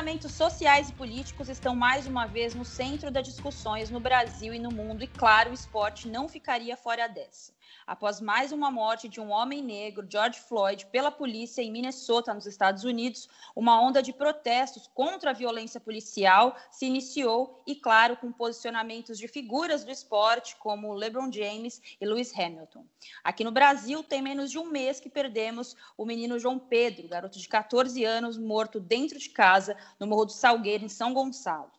Posicionamentos sociais e políticos estão mais uma vez no centro das discussões no Brasil e no mundo, e claro, o esporte não ficaria fora dessa após mais uma morte de um homem negro, George Floyd, pela polícia em Minnesota, nos Estados Unidos, uma onda de protestos contra a violência policial se iniciou e, claro, com posicionamentos de figuras do esporte como LeBron James e Lewis Hamilton. Aqui no Brasil, tem menos de um mês que perdemos o menino João Pedro, garoto de 14 anos, morto dentro de casa no Morro do Salgueiro, em São Gonçalo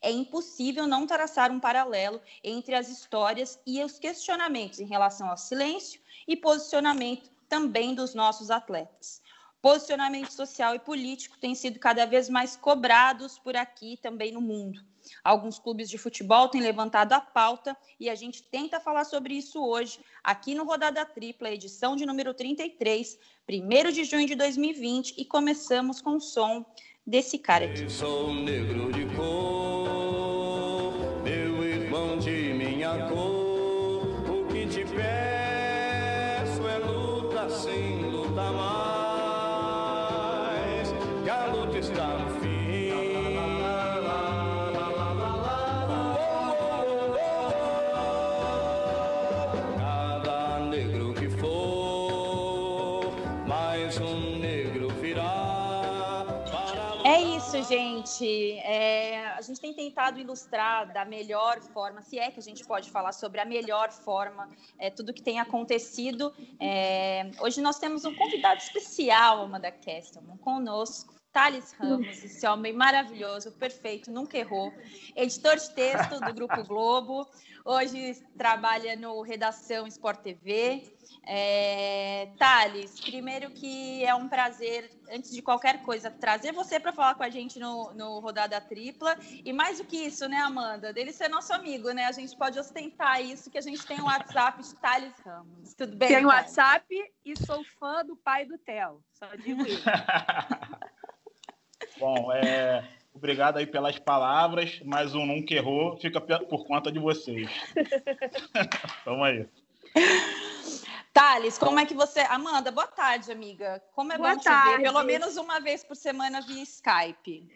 é impossível não traçar um paralelo entre as histórias e os questionamentos em relação ao silêncio e posicionamento também dos nossos atletas. Posicionamento social e político têm sido cada vez mais cobrados por aqui também no mundo. Alguns clubes de futebol têm levantado a pauta e a gente tenta falar sobre isso hoje, aqui no Rodada Tripla, edição de número 33, 1 de junho de 2020, e começamos com o som desse cara aqui. Sou negro de cor. Gente, é, a gente tem tentado ilustrar da melhor forma, se é que a gente pode falar sobre a melhor forma, é, tudo que tem acontecido. É, hoje nós temos um convidado especial, Amanda Kestelman, conosco. Thales Ramos, esse homem maravilhoso, perfeito, nunca errou. Editor de texto do Grupo Globo, hoje trabalha no Redação Sport TV. É, Thales, primeiro que é um prazer, antes de qualquer coisa, trazer você para falar com a gente no, no, Rodada Tripla. E mais do que isso, né, Amanda? Dele ser nosso amigo, né? A gente pode ostentar isso, que a gente tem um WhatsApp de Thales Ramos. Tudo bem? Tenho WhatsApp e sou fã do pai do Theo. Só digo isso. Bom, é, obrigado aí pelas palavras, mas o nunca errou fica por conta de vocês. Vamos aí. Thales, como é que você. Amanda, boa tarde, amiga. Como é boa bom tarde. te ver, pelo menos uma vez por semana via Skype.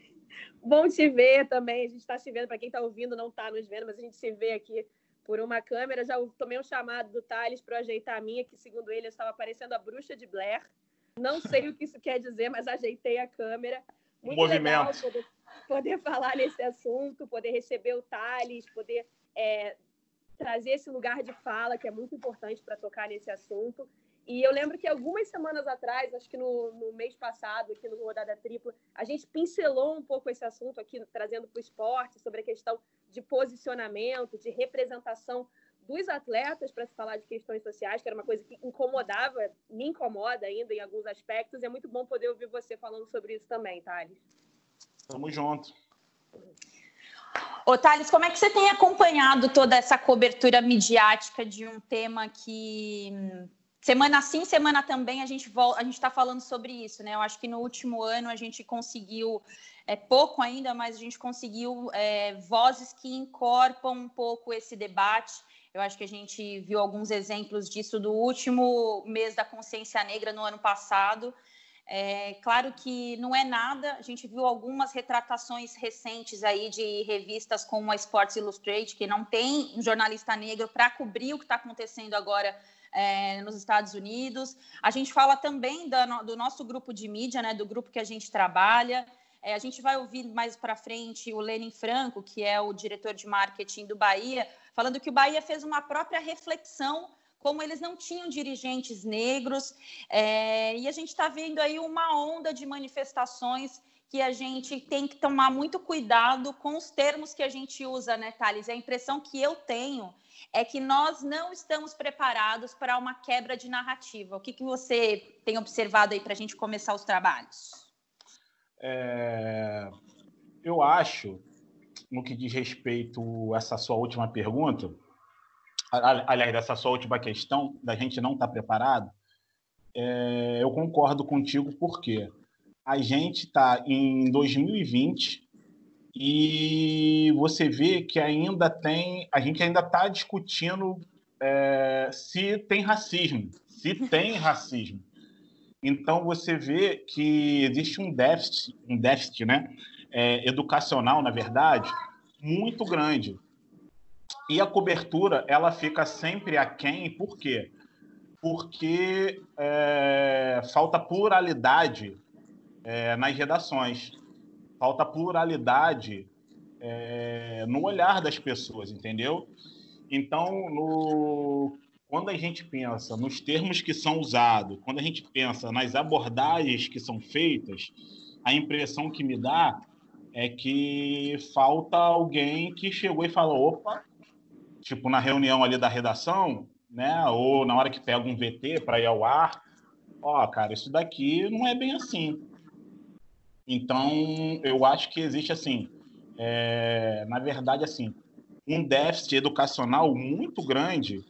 Bom te ver também. A gente está se vendo, para quem está ouvindo, não está nos vendo, mas a gente se vê aqui por uma câmera. Já tomei um chamado do Thales para ajeitar a minha, que segundo ele eu estava parecendo a bruxa de Blair. Não sei o que isso quer dizer, mas ajeitei a câmera. Muito movimento. legal poder, poder falar nesse assunto, poder receber o Thales, poder é, trazer esse lugar de fala, que é muito importante para tocar nesse assunto. E eu lembro que algumas semanas atrás, acho que no, no, mês passado, aqui no Rodada Tripla, a gente pincelou um pouco esse assunto aqui, trazendo para o esporte, sobre a questão de posicionamento, de representação dos atletas para se falar de questões sociais, que era uma coisa que incomodava, me incomoda ainda em alguns aspectos. E é muito bom poder ouvir você falando sobre isso também, Thales. Tamo junto. Ô, Thales, como é que você tem acompanhado toda essa cobertura midiática de um tema que semana sim, semana também a gente a gente está falando sobre isso, né? Eu acho que no último ano a gente conseguiu é pouco ainda, mas a gente conseguiu é, vozes que incorporam um pouco esse debate. Eu acho que a gente viu alguns exemplos disso do último mês da consciência negra no ano passado. É, claro que não é nada, a gente viu algumas retratações recentes aí de revistas como a Sports Illustrated, que não tem um jornalista negro para cobrir o que está acontecendo agora é, nos Estados Unidos. A gente fala também da, do nosso grupo de mídia, né, do grupo que a gente trabalha. É, a gente vai ouvir mais para frente o Lenin Franco, que é o diretor de marketing do Bahia, falando que o Bahia fez uma própria reflexão como eles não tinham dirigentes negros, é, e a gente está vendo aí uma onda de manifestações que a gente tem que tomar muito cuidado com os termos que a gente usa, né, Thales? A impressão que eu tenho é que nós não estamos preparados para uma quebra de narrativa. O que, que você tem observado aí para a gente começar os trabalhos? É, eu acho, no que diz respeito a essa sua última pergunta, aliás, dessa sua última questão, da gente não estar tá preparado, é, eu concordo contigo porque a gente está em 2020 e você vê que ainda tem, a gente ainda está discutindo é, se tem racismo, se tem racismo. Então você vê que existe um déficit, um déficit, né, é, educacional, na verdade, muito grande. E a cobertura ela fica sempre aquém, por quê? Porque é, falta pluralidade é, nas redações, falta pluralidade é, no olhar das pessoas, entendeu? Então, no, quando a gente pensa nos termos que são usados, quando a gente pensa nas abordagens que são feitas, a impressão que me dá é que falta alguém que chegou e falou: opa, tipo na reunião ali da redação, né? Ou na hora que pega um VT para ir ao ar, ó, cara, isso daqui não é bem assim. Então, eu acho que existe assim, é, na verdade, assim, um déficit educacional muito grande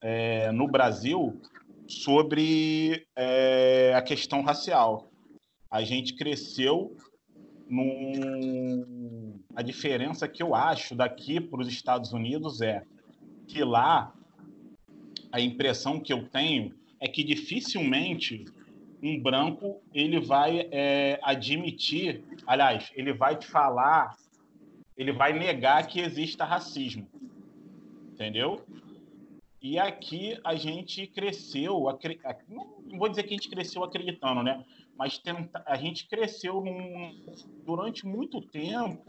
é, no Brasil sobre é, a questão racial. A gente cresceu num... A diferença que eu acho daqui para os Estados Unidos é que lá a impressão que eu tenho é que dificilmente um branco ele vai é, admitir, aliás, ele vai te falar, ele vai negar que exista racismo, entendeu? E aqui a gente cresceu, não vou dizer que a gente cresceu acreditando, né? Mas tenta, a gente cresceu num, durante muito tempo,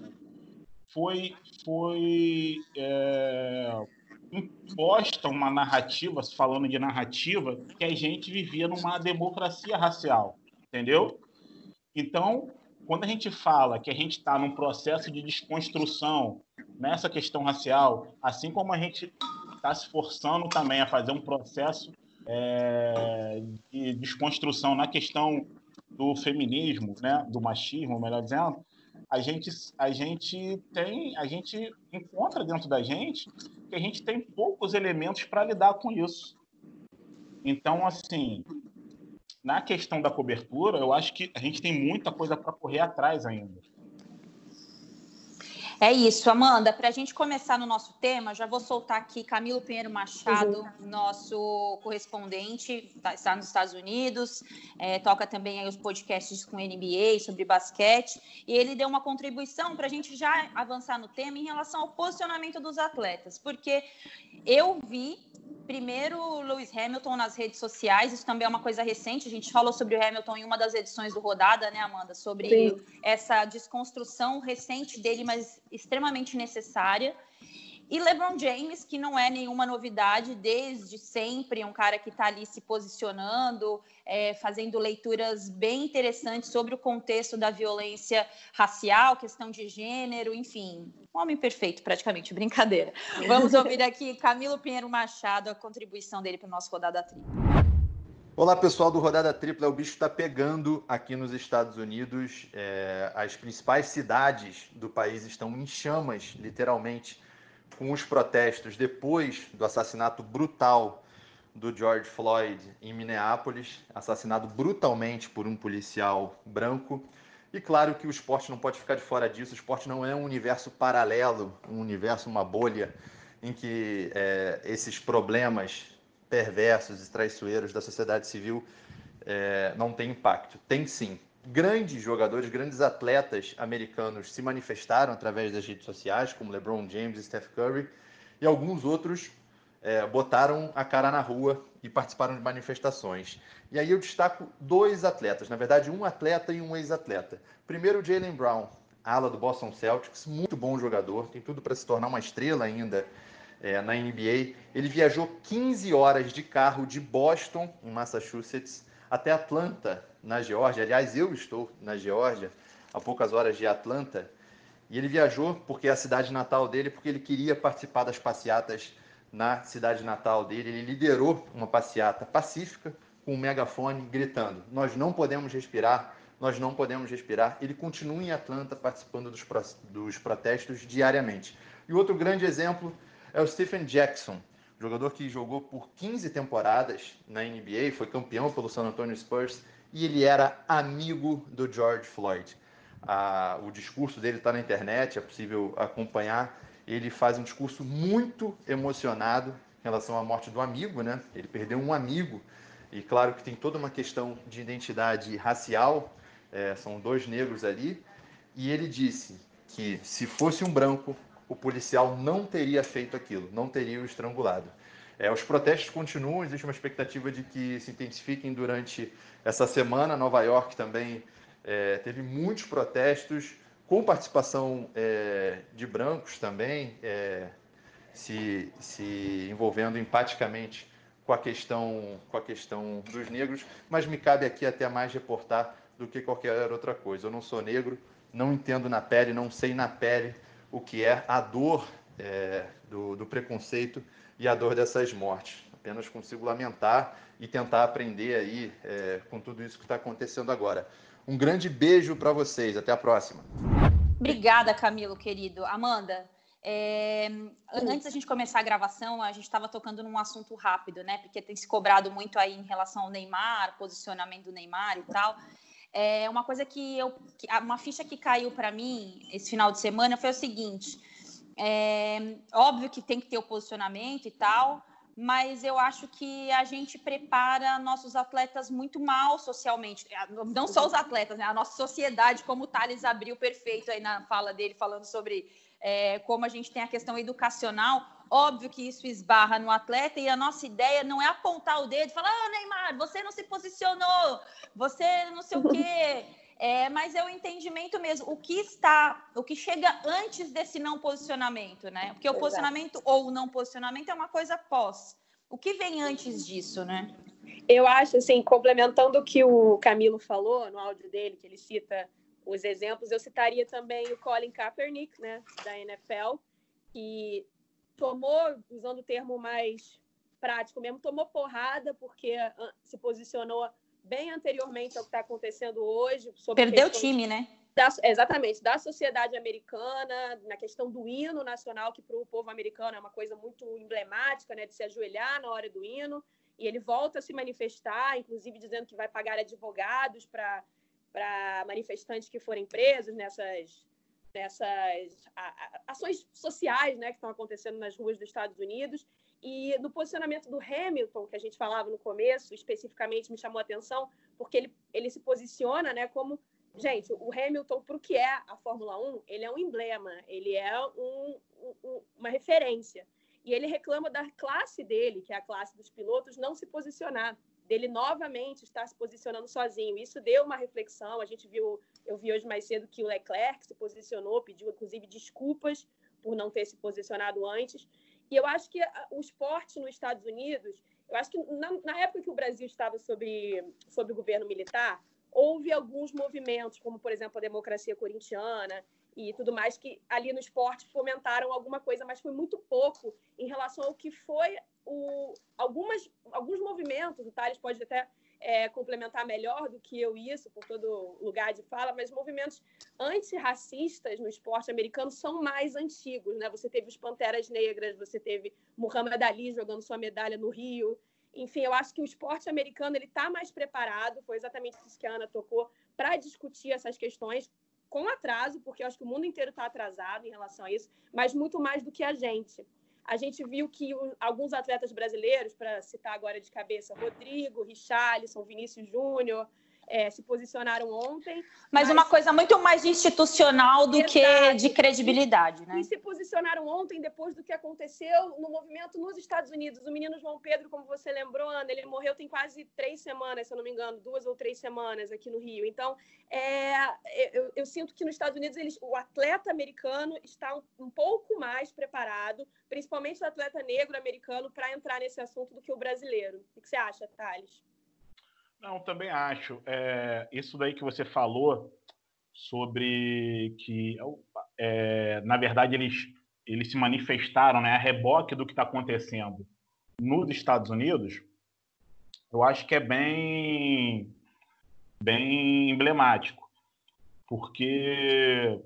foi, foi é, imposta uma narrativa, falando de narrativa, que a gente vivia numa democracia racial, entendeu? Então, quando a gente fala que a gente está num processo de desconstrução nessa questão racial, assim como a gente está se forçando também a fazer um processo é, de desconstrução na questão do feminismo, né, do machismo, melhor dizendo, a gente, a gente tem, a gente encontra dentro da gente que a gente tem poucos elementos para lidar com isso. Então, assim, na questão da cobertura, eu acho que a gente tem muita coisa para correr atrás ainda. É isso, Amanda. Para a gente começar no nosso tema, já vou soltar aqui Camilo Pinheiro Machado, uhum. nosso correspondente, tá, está nos Estados Unidos, é, toca também os podcasts com NBA sobre basquete, e ele deu uma contribuição para a gente já avançar no tema em relação ao posicionamento dos atletas, porque eu vi primeiro Lewis Hamilton nas redes sociais, isso também é uma coisa recente, a gente falou sobre o Hamilton em uma das edições do Rodada, né, Amanda, sobre Sim. essa desconstrução recente dele, mas extremamente necessária. E LeBron James, que não é nenhuma novidade desde sempre, um cara que está ali se posicionando, é, fazendo leituras bem interessantes sobre o contexto da violência racial, questão de gênero, enfim, um homem perfeito, praticamente, brincadeira. Vamos ouvir aqui Camilo Pinheiro Machado, a contribuição dele para o nosso Rodada Tripla. Olá pessoal do Rodada Tripla, o bicho está pegando aqui nos Estados Unidos. É, as principais cidades do país estão em chamas, literalmente com os protestos depois do assassinato brutal do George Floyd em Minneapolis, assassinado brutalmente por um policial branco. E claro que o esporte não pode ficar de fora disso. O esporte não é um universo paralelo, um universo, uma bolha em que é, esses problemas perversos e traiçoeiros da sociedade civil é, não têm impacto. Tem sim grandes jogadores, grandes atletas americanos se manifestaram através das redes sociais, como LeBron James Steph Curry, e alguns outros é, botaram a cara na rua e participaram de manifestações. E aí eu destaco dois atletas, na verdade, um atleta e um ex-atleta. Primeiro, Jalen Brown, ala do Boston Celtics, muito bom jogador, tem tudo para se tornar uma estrela ainda é, na NBA. Ele viajou 15 horas de carro de Boston, em Massachusetts, até Atlanta, na Geórgia. Aliás, eu estou na Geórgia, a poucas horas de Atlanta. E ele viajou porque é a cidade natal dele, porque ele queria participar das passeatas na cidade natal dele. Ele liderou uma passeata pacífica com um megafone gritando: Nós não podemos respirar, nós não podemos respirar. Ele continua em Atlanta participando dos, dos protestos diariamente. E outro grande exemplo é o Stephen Jackson, jogador que jogou por 15 temporadas na NBA, foi campeão pelo San Antonio Spurs e ele era amigo do George Floyd. Ah, o discurso dele está na internet, é possível acompanhar. Ele faz um discurso muito emocionado em relação à morte do amigo, né? Ele perdeu um amigo e claro que tem toda uma questão de identidade racial. É, são dois negros ali e ele disse que se fosse um branco, o policial não teria feito aquilo, não teria o estrangulado. É, os protestos continuam, existe uma expectativa de que se intensifiquem durante essa semana. Nova York também é, teve muitos protestos, com participação é, de brancos também, é, se, se envolvendo empaticamente com a questão com a questão dos negros, mas me cabe aqui até mais reportar do que qualquer outra coisa. Eu não sou negro, não entendo na pele, não sei na pele o que é a dor é, do, do preconceito e a dor dessas mortes. Apenas consigo lamentar e tentar aprender aí é, com tudo isso que está acontecendo agora. Um grande beijo para vocês. Até a próxima. Obrigada, Camilo, querido. Amanda, é, antes da gente começar a gravação, a gente estava tocando num assunto rápido, né? Porque tem se cobrado muito aí em relação ao Neymar, posicionamento do Neymar e tal. É uma coisa que eu, uma ficha que caiu para mim esse final de semana foi o seguinte: é, óbvio que tem que ter o posicionamento e tal, mas eu acho que a gente prepara nossos atletas muito mal socialmente. É, não só os atletas, né? A nossa sociedade, como o Thales abriu perfeito aí na fala dele, falando sobre é, como a gente tem a questão educacional. Óbvio que isso esbarra no atleta e a nossa ideia não é apontar o dedo e falar, ah, Neymar, você não se posicionou, você não sei o quê. É, mas é o entendimento mesmo, o que está, o que chega antes desse não posicionamento, né? Porque o Exato. posicionamento ou o não posicionamento é uma coisa pós. O que vem antes disso, né? Eu acho, assim, complementando o que o Camilo falou no áudio dele, que ele cita os exemplos, eu citaria também o Colin Kaepernick, né, da NFL, que tomou, usando o termo mais prático mesmo, tomou porrada porque ah, se posicionou bem anteriormente ao que está acontecendo hoje. Perdeu o time, né? Da, exatamente, da sociedade americana, na questão do hino nacional, que para o povo americano é uma coisa muito emblemática, né, de se ajoelhar na hora do hino. E ele volta a se manifestar, inclusive dizendo que vai pagar advogados para manifestantes que forem presos nessas, nessas ações sociais né, que estão acontecendo nas ruas dos Estados Unidos. E no posicionamento do Hamilton, que a gente falava no começo, especificamente me chamou a atenção, porque ele, ele se posiciona né, como. Gente, o Hamilton, para o que é a Fórmula 1, ele é um emblema, ele é um, um, uma referência. E ele reclama da classe dele, que é a classe dos pilotos, não se posicionar, dele novamente estar se posicionando sozinho. Isso deu uma reflexão. A gente viu, eu vi hoje mais cedo que o Leclerc se posicionou, pediu inclusive desculpas por não ter se posicionado antes. E eu acho que o esporte nos Estados Unidos, eu acho que na, na época que o Brasil estava sobre o governo militar, houve alguns movimentos, como, por exemplo, a democracia corintiana e tudo mais, que ali no esporte fomentaram alguma coisa, mas foi muito pouco em relação ao que foi o, algumas, alguns movimentos, o Thales pode até é, complementar melhor do que eu isso, por todo lugar de fala, mas movimentos antirracistas no esporte americano são mais antigos, né? Você teve os Panteras Negras, você teve Muhammad Ali jogando sua medalha no Rio. Enfim, eu acho que o esporte americano ele está mais preparado, foi exatamente isso que a Ana tocou, para discutir essas questões com atraso, porque eu acho que o mundo inteiro está atrasado em relação a isso, mas muito mais do que a gente a gente viu que alguns atletas brasileiros, para citar agora de cabeça, Rodrigo, Richarlison, Vinícius Júnior, é, se posicionaram ontem. Mas, mas, uma coisa muito mais institucional do Exato. que de credibilidade, né? E se posicionaram ontem depois do que aconteceu no movimento nos Estados Unidos. O menino João Pedro, como você lembrou, Ana, ele morreu tem quase três semanas, se eu não me engano, duas ou três semanas aqui no Rio. Então, é, eu, eu, sinto que nos Estados Unidos eles, o atleta americano está um, um pouco mais preparado, principalmente o atleta negro americano, para entrar nesse assunto do que o brasileiro. O que você acha, Thales? Não, também acho. É, isso daí que você falou sobre que, é, na verdade, eles, eles se manifestaram né, a reboque do que está acontecendo nos Estados Unidos, eu acho que é bem, bem emblemático, porque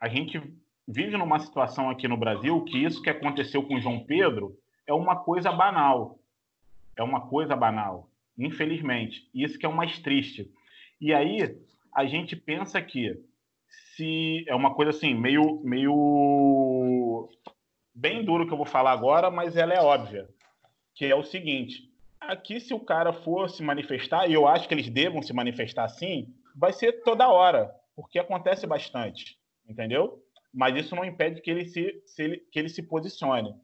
a gente vive numa situação aqui no Brasil que isso que aconteceu com João Pedro é uma coisa banal. É uma coisa banal infelizmente. Isso que é o mais triste. E aí a gente pensa que se é uma coisa assim meio meio bem duro que eu vou falar agora, mas ela é óbvia, que é o seguinte: aqui se o cara for se manifestar, e eu acho que eles devam se manifestar assim, vai ser toda hora. porque acontece bastante, entendeu? Mas isso não impede que ele se, se ele, que ele se posicione.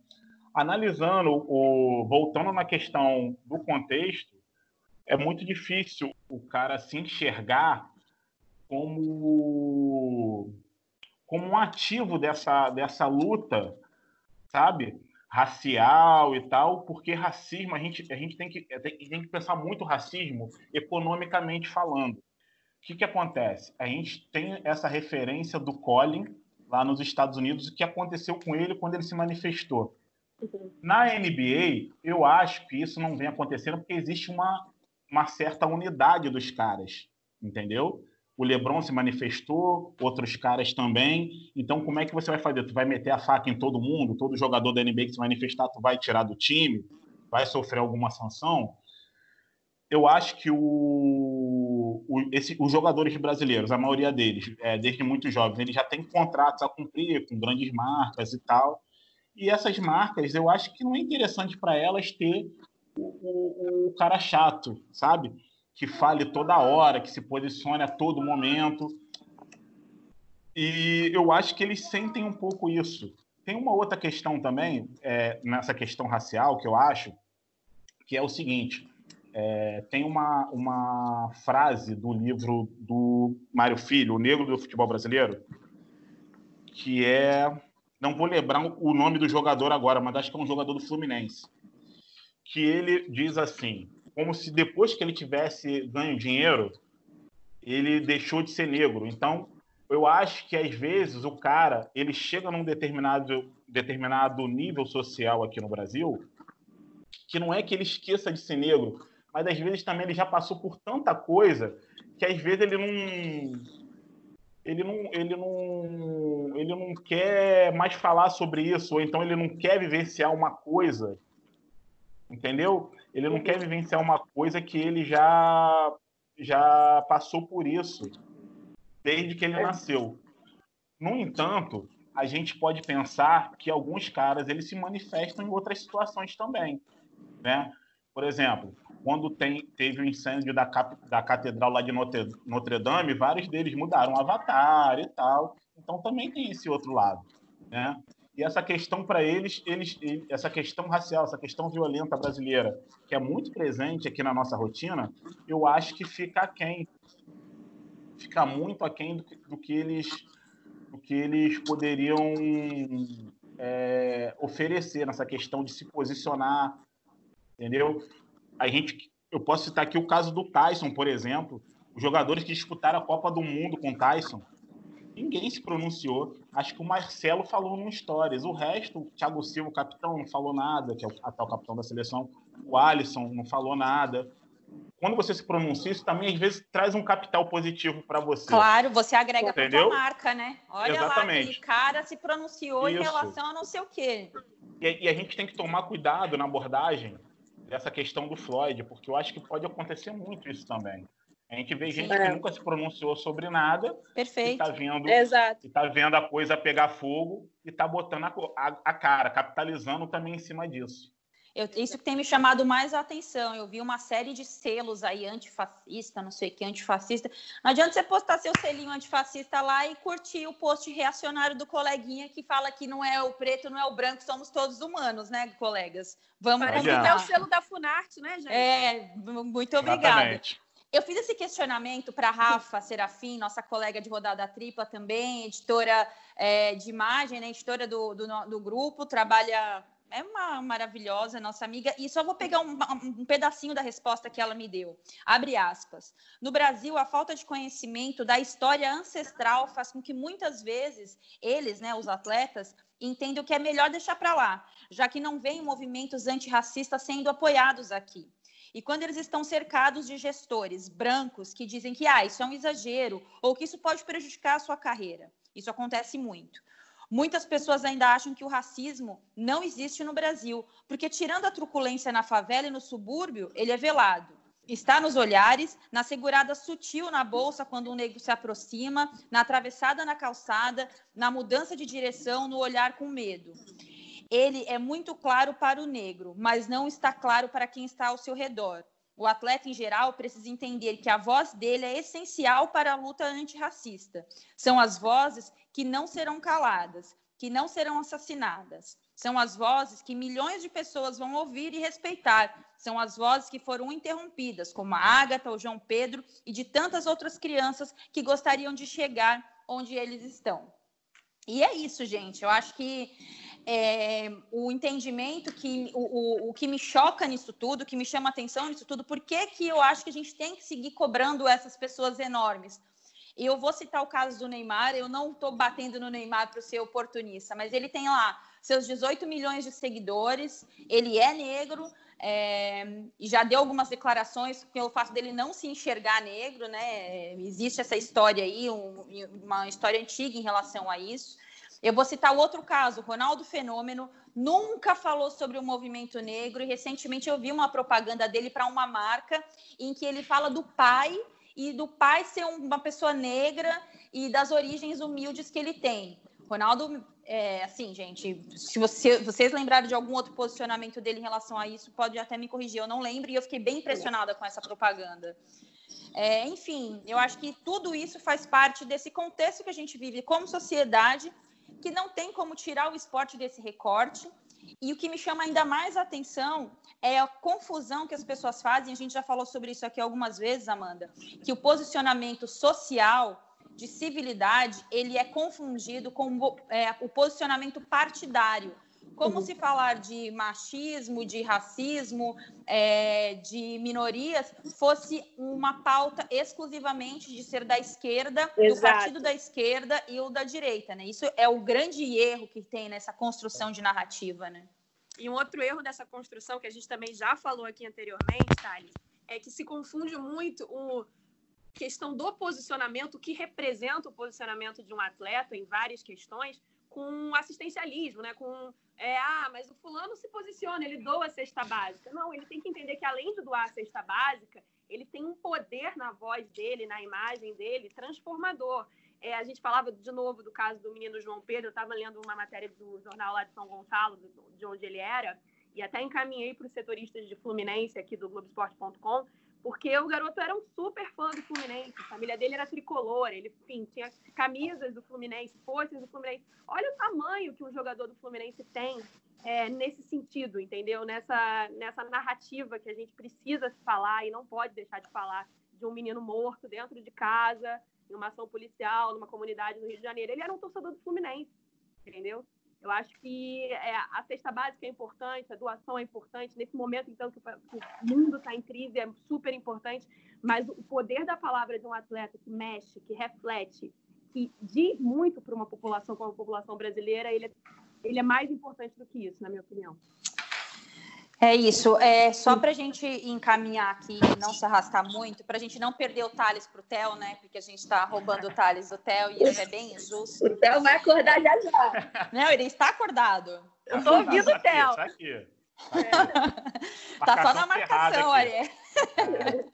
Analisando o voltando na questão do contexto, é muito difícil o cara se enxergar como como um ativo dessa dessa luta, sabe? racial e tal, porque racismo a gente, a gente tem, que, tem, tem que pensar muito racismo economicamente falando. O que, que acontece? A gente tem essa referência do Colin lá nos Estados Unidos, o que aconteceu com ele quando ele se manifestou. Uhum. Na NBA, eu acho que isso não vem acontecendo porque existe uma, uma certa unidade dos caras, entendeu? o LeBron se manifestou, outros caras também. Então, como é que você vai fazer? Tu vai meter a faca em todo mundo? Todo jogador da NBA que se manifestar, tu vai tirar do time? Vai sofrer alguma sanção? Eu acho que o, o, esse, os jogadores brasileiros, a maioria deles, é, desde muito jovens, eles já têm contratos a cumprir com grandes marcas e tal. E essas marcas, eu acho que não é interessante para elas ter o, o, cara chato, sabe? que fale toda hora, que se posicione a todo momento. E eu acho que eles sentem um pouco isso. Tem uma outra questão também, é, nessa questão racial, que eu acho, que é o seguinte: é, tem uma, uma frase do livro do Mário Filho, O Negro do Futebol Brasileiro, que é. Não vou lembrar o nome do jogador agora, mas acho que é um jogador do Fluminense. Que ele diz assim: como se depois que ele tivesse ganho dinheiro, ele deixou de ser negro. Então, eu acho que às vezes o cara ele chega num determinado, determinado nível social aqui no Brasil, que não é que ele esqueça de ser negro, mas às vezes também ele já passou por tanta coisa que às vezes ele não ele não, ele não, ele não quer mais falar sobre isso, ou então ele não quer vivenciar uma coisa, entendeu? Ele não quer vivenciar uma coisa que ele já já passou por isso desde que ele é. nasceu. No entanto, a gente pode pensar que alguns caras eles se manifestam em outras situações também, né? Por exemplo, quando tem, teve o incêndio da, cap, da catedral lá de Notre, Notre Dame, vários deles mudaram o avatar e tal. Então também tem esse outro lado, né? E essa questão para eles, eles, essa questão racial, essa questão violenta brasileira, que é muito presente aqui na nossa rotina, eu acho que fica aquém. Fica muito aquém do que, do que eles do que eles poderiam é, oferecer nessa questão de se posicionar, entendeu? A gente, eu posso citar aqui o caso do Tyson, por exemplo, os jogadores que disputaram a Copa do Mundo com Tyson, ninguém se pronunciou. Acho que o Marcelo falou no Stories. O resto, o Thiago Silva, o capitão, não falou nada, que é o atual capitão da seleção. O Alisson não falou nada. Quando você se pronuncia, isso também às vezes traz um capital positivo para você. Claro, você agrega para sua marca, né? Olha Exatamente. lá, aquele cara se pronunciou isso. em relação a não sei o quê. E, e a gente tem que tomar cuidado na abordagem dessa questão do Floyd, porque eu acho que pode acontecer muito isso também. A gente vê gente é. que nunca se pronunciou sobre nada. Perfeito. E tá vendo, Exato. E tá vendo a coisa pegar fogo e tá botando a, a, a cara, capitalizando também em cima disso. Eu, isso que tem me chamado mais a atenção. Eu vi uma série de selos aí, antifascista, não sei o que, antifascista. Não adianta você postar seu selinho antifascista lá e curtir o post reacionário do coleguinha que fala que não é o preto, não é o branco, somos todos humanos, né, colegas? Vamos Parece é o selo da Funarte, né, gente? É, muito obrigada. Exatamente. Eu fiz esse questionamento para Rafa Serafim, nossa colega de rodada tripla também, editora é, de imagem, né, editora do, do, do, grupo, trabalha, é uma maravilhosa nossa amiga, e só vou pegar um, um, pedacinho da resposta que ela me deu. Abre aspas. No Brasil, a falta de conhecimento da história ancestral faz com que muitas vezes eles, né, os atletas, entendam que é melhor deixar para lá, já que não vem movimentos antirracistas sendo apoiados aqui. E quando eles estão cercados de gestores brancos que dizem que ah, isso é um exagero ou que isso pode prejudicar a sua carreira. Isso acontece muito. Muitas pessoas ainda acham que o racismo não existe no Brasil, porque tirando a truculência na favela e no subúrbio, ele é velado. Está nos olhares, na segurada sutil na bolsa quando um negro se aproxima, na atravessada na calçada, na mudança de direção, no olhar com medo ele é muito claro para o negro, mas não está claro para quem está ao seu redor. o atleta em geral precisa entender que a voz dele é essencial para a luta antirracista. São as vozes que não serão caladas, que não serão assassinadas. São as vozes que milhões de pessoas vão ouvir e respeitar. São as vozes que foram interrompidas, como a Ágata, o João Pedro e de tantas outras crianças que gostariam de chegar onde eles estão. E é isso, gente. Eu acho que é, o entendimento que o, o, o, que me choca nisso tudo, que me chama atenção nisso tudo, por que, que eu acho que a gente tem que seguir cobrando essas pessoas enormes? E eu vou citar o caso do Neymar, eu não estou batendo no Neymar para ser oportunista, mas ele tem lá seus 18 milhões de seguidores, ele é negro, é, já deu algumas declarações pelo fato dele não se enxergar negro, né? Existe essa história aí, um, uma história antiga em relação a isso. Eu vou citar outro caso, Ronaldo Fenômeno nunca falou sobre o movimento negro e recentemente eu vi uma propaganda dele para uma marca em que ele fala do pai e do pai ser uma pessoa negra e das origens humildes que ele tem. Ronaldo, é, assim, gente, se você, vocês lembrarem de algum outro posicionamento dele em relação a isso, pode até me corrigir. Eu não lembro e eu fiquei bem impressionada com essa propaganda. É, enfim, eu acho que tudo isso faz parte desse contexto que a gente vive como sociedade que não tem como tirar o esporte desse recorte. E o que me chama ainda mais atenção é a confusão que as pessoas fazem. A gente já falou sobre isso aqui algumas vezes, Amanda, que o posicionamento social de civilidade ele é confundido com é, o posicionamento partidário. Como uhum. se falar de machismo, de racismo, é, de minorias, fosse uma pauta exclusivamente de ser da esquerda, Exato. do partido da esquerda e o da direita, né? Isso é o grande erro que tem nessa construção de narrativa, né? E um outro erro dessa construção, que a gente também já falou aqui anteriormente, Thales, é que se confunde muito o questão do posicionamento, que representa o posicionamento de um atleta em várias questões, com assistencialismo, né? Com é, ah, mas o fulano se posiciona, ele doa a cesta básica. Não, ele tem que entender que além de doar a cesta básica, ele tem um poder na voz dele, na imagem dele, transformador. É, a gente falava de novo do caso do menino João Pedro, eu estava lendo uma matéria do jornal lá de São Gonçalo, de onde ele era, e até encaminhei para os setoristas de Fluminense aqui do Globoesporte.com, porque o garoto era um super fã do Fluminense, a família dele era tricolor, ele, enfim, tinha camisas do Fluminense, forças do Fluminense. Olha o tamanho que um jogador do Fluminense tem é, nesse sentido, entendeu? Nessa, nessa narrativa que a gente precisa falar e não pode deixar de falar de um menino morto dentro de casa, em uma ação policial, numa comunidade no Rio de Janeiro. Ele era um torcedor do Fluminense, entendeu? Eu acho que é, a cesta básica é importante, a doação é importante. Nesse momento, então, que o mundo está em crise, é super importante. Mas o poder da palavra de um atleta que mexe, que reflete, que diz muito para uma população como a população brasileira, ele é, ele é mais importante do que isso, na minha opinião. É isso. É, só para a gente encaminhar aqui e não se arrastar muito, para a gente não perder o Thales para o Theo, né? Porque a gente está roubando o Thales do Theo e isso é bem injusto. O Theo vai acordar já já. Não, ele está acordado. Eu estou ouvindo o Theo. Isso aqui. É. Tá só na marcação, olha.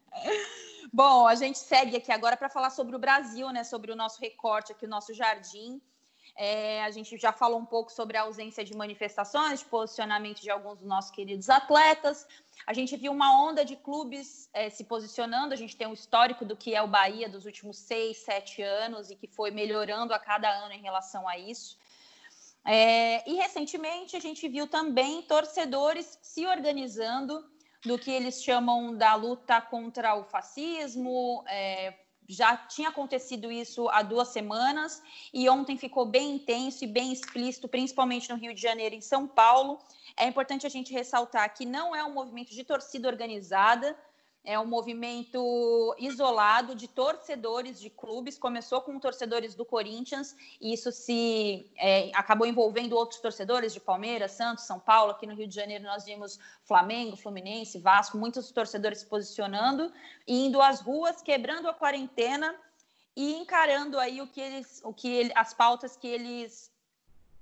Bom, a gente segue aqui agora para falar sobre o Brasil, né? Sobre o nosso recorte aqui, o nosso jardim. É, a gente já falou um pouco sobre a ausência de manifestações, de posicionamento de alguns dos nossos queridos atletas. A gente viu uma onda de clubes é, se posicionando. A gente tem um histórico do que é o Bahia dos últimos seis, sete anos e que foi melhorando a cada ano em relação a isso. É, e recentemente a gente viu também torcedores se organizando do que eles chamam da luta contra o fascismo, é, já tinha acontecido isso há duas semanas e ontem ficou bem intenso e bem explícito, principalmente no Rio de Janeiro e em São Paulo. É importante a gente ressaltar que não é um movimento de torcida organizada, é um movimento isolado de torcedores de clubes. Começou com torcedores do Corinthians e isso se é, acabou envolvendo outros torcedores de Palmeiras, Santos, São Paulo. Aqui no Rio de Janeiro nós vimos Flamengo, Fluminense, Vasco, muitos torcedores se posicionando indo às ruas, quebrando a quarentena e encarando aí o que eles, o que ele, as pautas que eles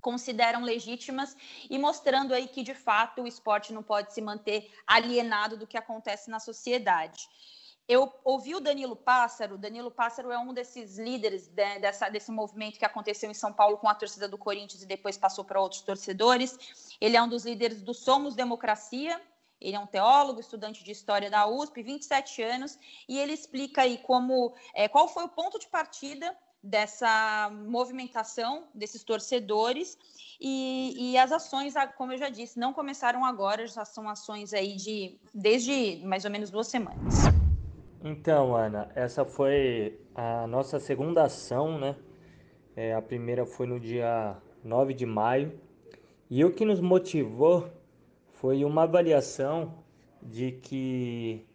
consideram legítimas e mostrando aí que de fato o esporte não pode se manter alienado do que acontece na sociedade. Eu ouvi o Danilo Pássaro. Danilo Pássaro é um desses líderes de, dessa, desse movimento que aconteceu em São Paulo com a torcida do Corinthians e depois passou para outros torcedores. Ele é um dos líderes do Somos Democracia, Ele é um teólogo, estudante de história da USP, 27 anos, e ele explica aí como é, qual foi o ponto de partida dessa movimentação desses torcedores e, e, as ações, como eu já disse, não começaram agora, já são ações aí de desde mais ou menos duas semanas. Então, Ana, essa foi a nossa segunda ação, né? É, a primeira foi no dia 9 de maio. E o que nos motivou foi uma avaliação de que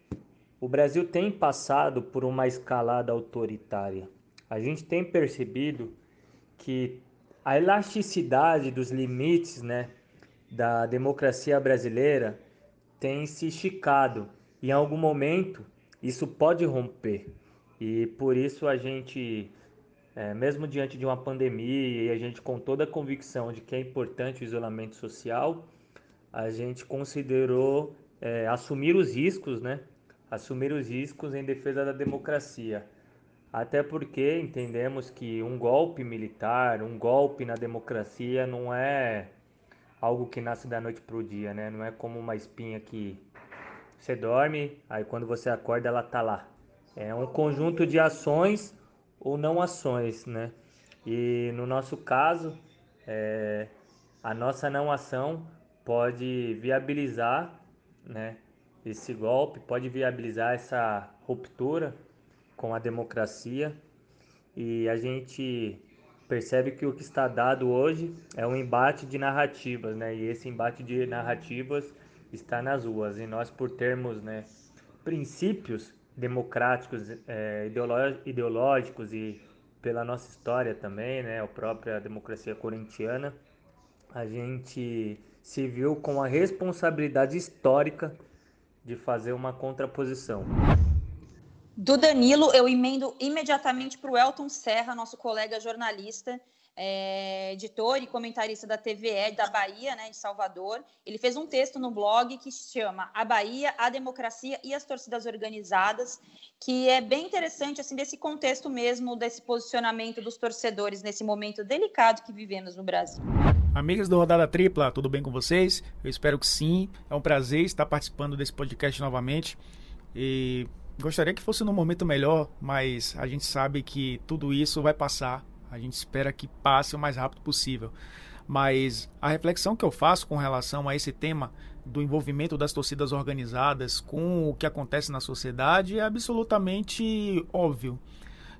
o Brasil tem passado por uma escalada autoritária. A gente tem percebido que a elasticidade dos limites né, da democracia brasileira tem se esticado. Em algum momento, isso pode romper. E por isso a gente, é, mesmo diante de uma pandemia, e a gente com toda a convicção de que é importante o isolamento social, a gente considerou é, assumir os riscos, né? Assumir os riscos em defesa da democracia. Até porque entendemos que um golpe militar, um golpe na democracia não é algo que nasce da noite para o dia, né? Não é como uma espinha que você dorme, aí quando você acorda ela tá lá. É um conjunto de ações ou não ações, né? E no nosso caso, é, a nossa não ação pode viabilizar, né? Esse golpe pode viabilizar essa ruptura com a democracia e a gente percebe que o que está dado hoje é um embate de narrativas, né? E esse embate de narrativas está nas ruas e nós por termos, né, princípios democráticos, é, ideológicos e pela nossa história também, né, a própria democracia corintiana, a gente se viu com a responsabilidade histórica de fazer uma contraposição. Do Danilo, eu emendo imediatamente para o Elton Serra, nosso colega jornalista, é, editor e comentarista da TVE da Bahia, né, de Salvador. Ele fez um texto no blog que se chama A Bahia, a Democracia e as Torcidas Organizadas, que é bem interessante assim desse contexto mesmo desse posicionamento dos torcedores nesse momento delicado que vivemos no Brasil. Amigas do Rodada Tripla, tudo bem com vocês? Eu espero que sim. É um prazer estar participando desse podcast novamente. E Gostaria que fosse num momento melhor, mas a gente sabe que tudo isso vai passar. A gente espera que passe o mais rápido possível. Mas a reflexão que eu faço com relação a esse tema do envolvimento das torcidas organizadas com o que acontece na sociedade é absolutamente óbvio.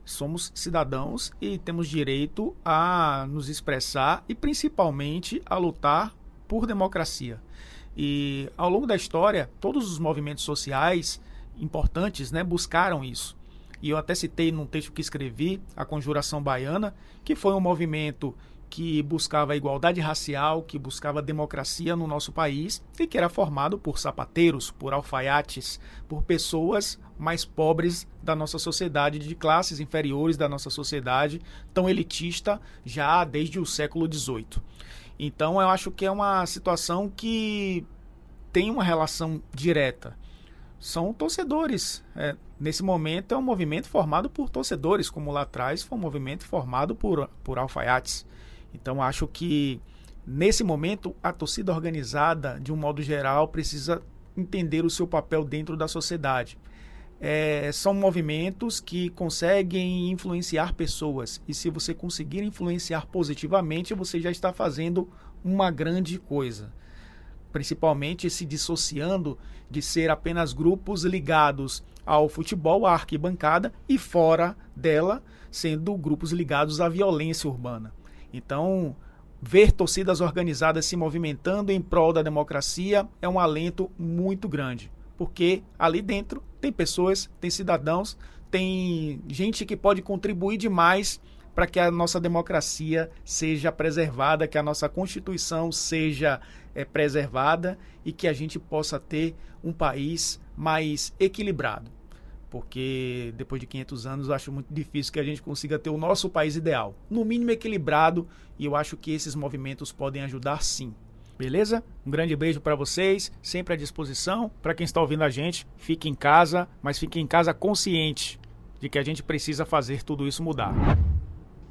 Somos cidadãos e temos direito a nos expressar e principalmente a lutar por democracia. E ao longo da história, todos os movimentos sociais importantes né, buscaram isso. E eu até citei num texto que escrevi, a Conjuração Baiana, que foi um movimento que buscava igualdade racial, que buscava democracia no nosso país e que era formado por sapateiros, por alfaiates, por pessoas mais pobres da nossa sociedade, de classes inferiores da nossa sociedade, tão elitista já desde o século XVIII. Então eu acho que é uma situação que tem uma relação direta são torcedores. É, nesse momento é um movimento formado por torcedores, como lá atrás foi um movimento formado por, por alfaiates. Então acho que nesse momento a torcida organizada, de um modo geral, precisa entender o seu papel dentro da sociedade. É, são movimentos que conseguem influenciar pessoas. E se você conseguir influenciar positivamente, você já está fazendo uma grande coisa principalmente se dissociando de ser apenas grupos ligados ao futebol, à arquibancada, e fora dela, sendo grupos ligados à violência urbana. Então, ver torcidas organizadas se movimentando em prol da democracia é um alento muito grande, porque ali dentro tem pessoas, tem cidadãos, tem gente que pode contribuir demais para que a nossa democracia seja preservada, que a nossa Constituição seja é, preservada e que a gente possa ter um país mais equilibrado. Porque depois de 500 anos eu acho muito difícil que a gente consiga ter o nosso país ideal, no mínimo equilibrado, e eu acho que esses movimentos podem ajudar sim. Beleza? Um grande beijo para vocês, sempre à disposição. Para quem está ouvindo a gente, fique em casa, mas fique em casa consciente de que a gente precisa fazer tudo isso mudar.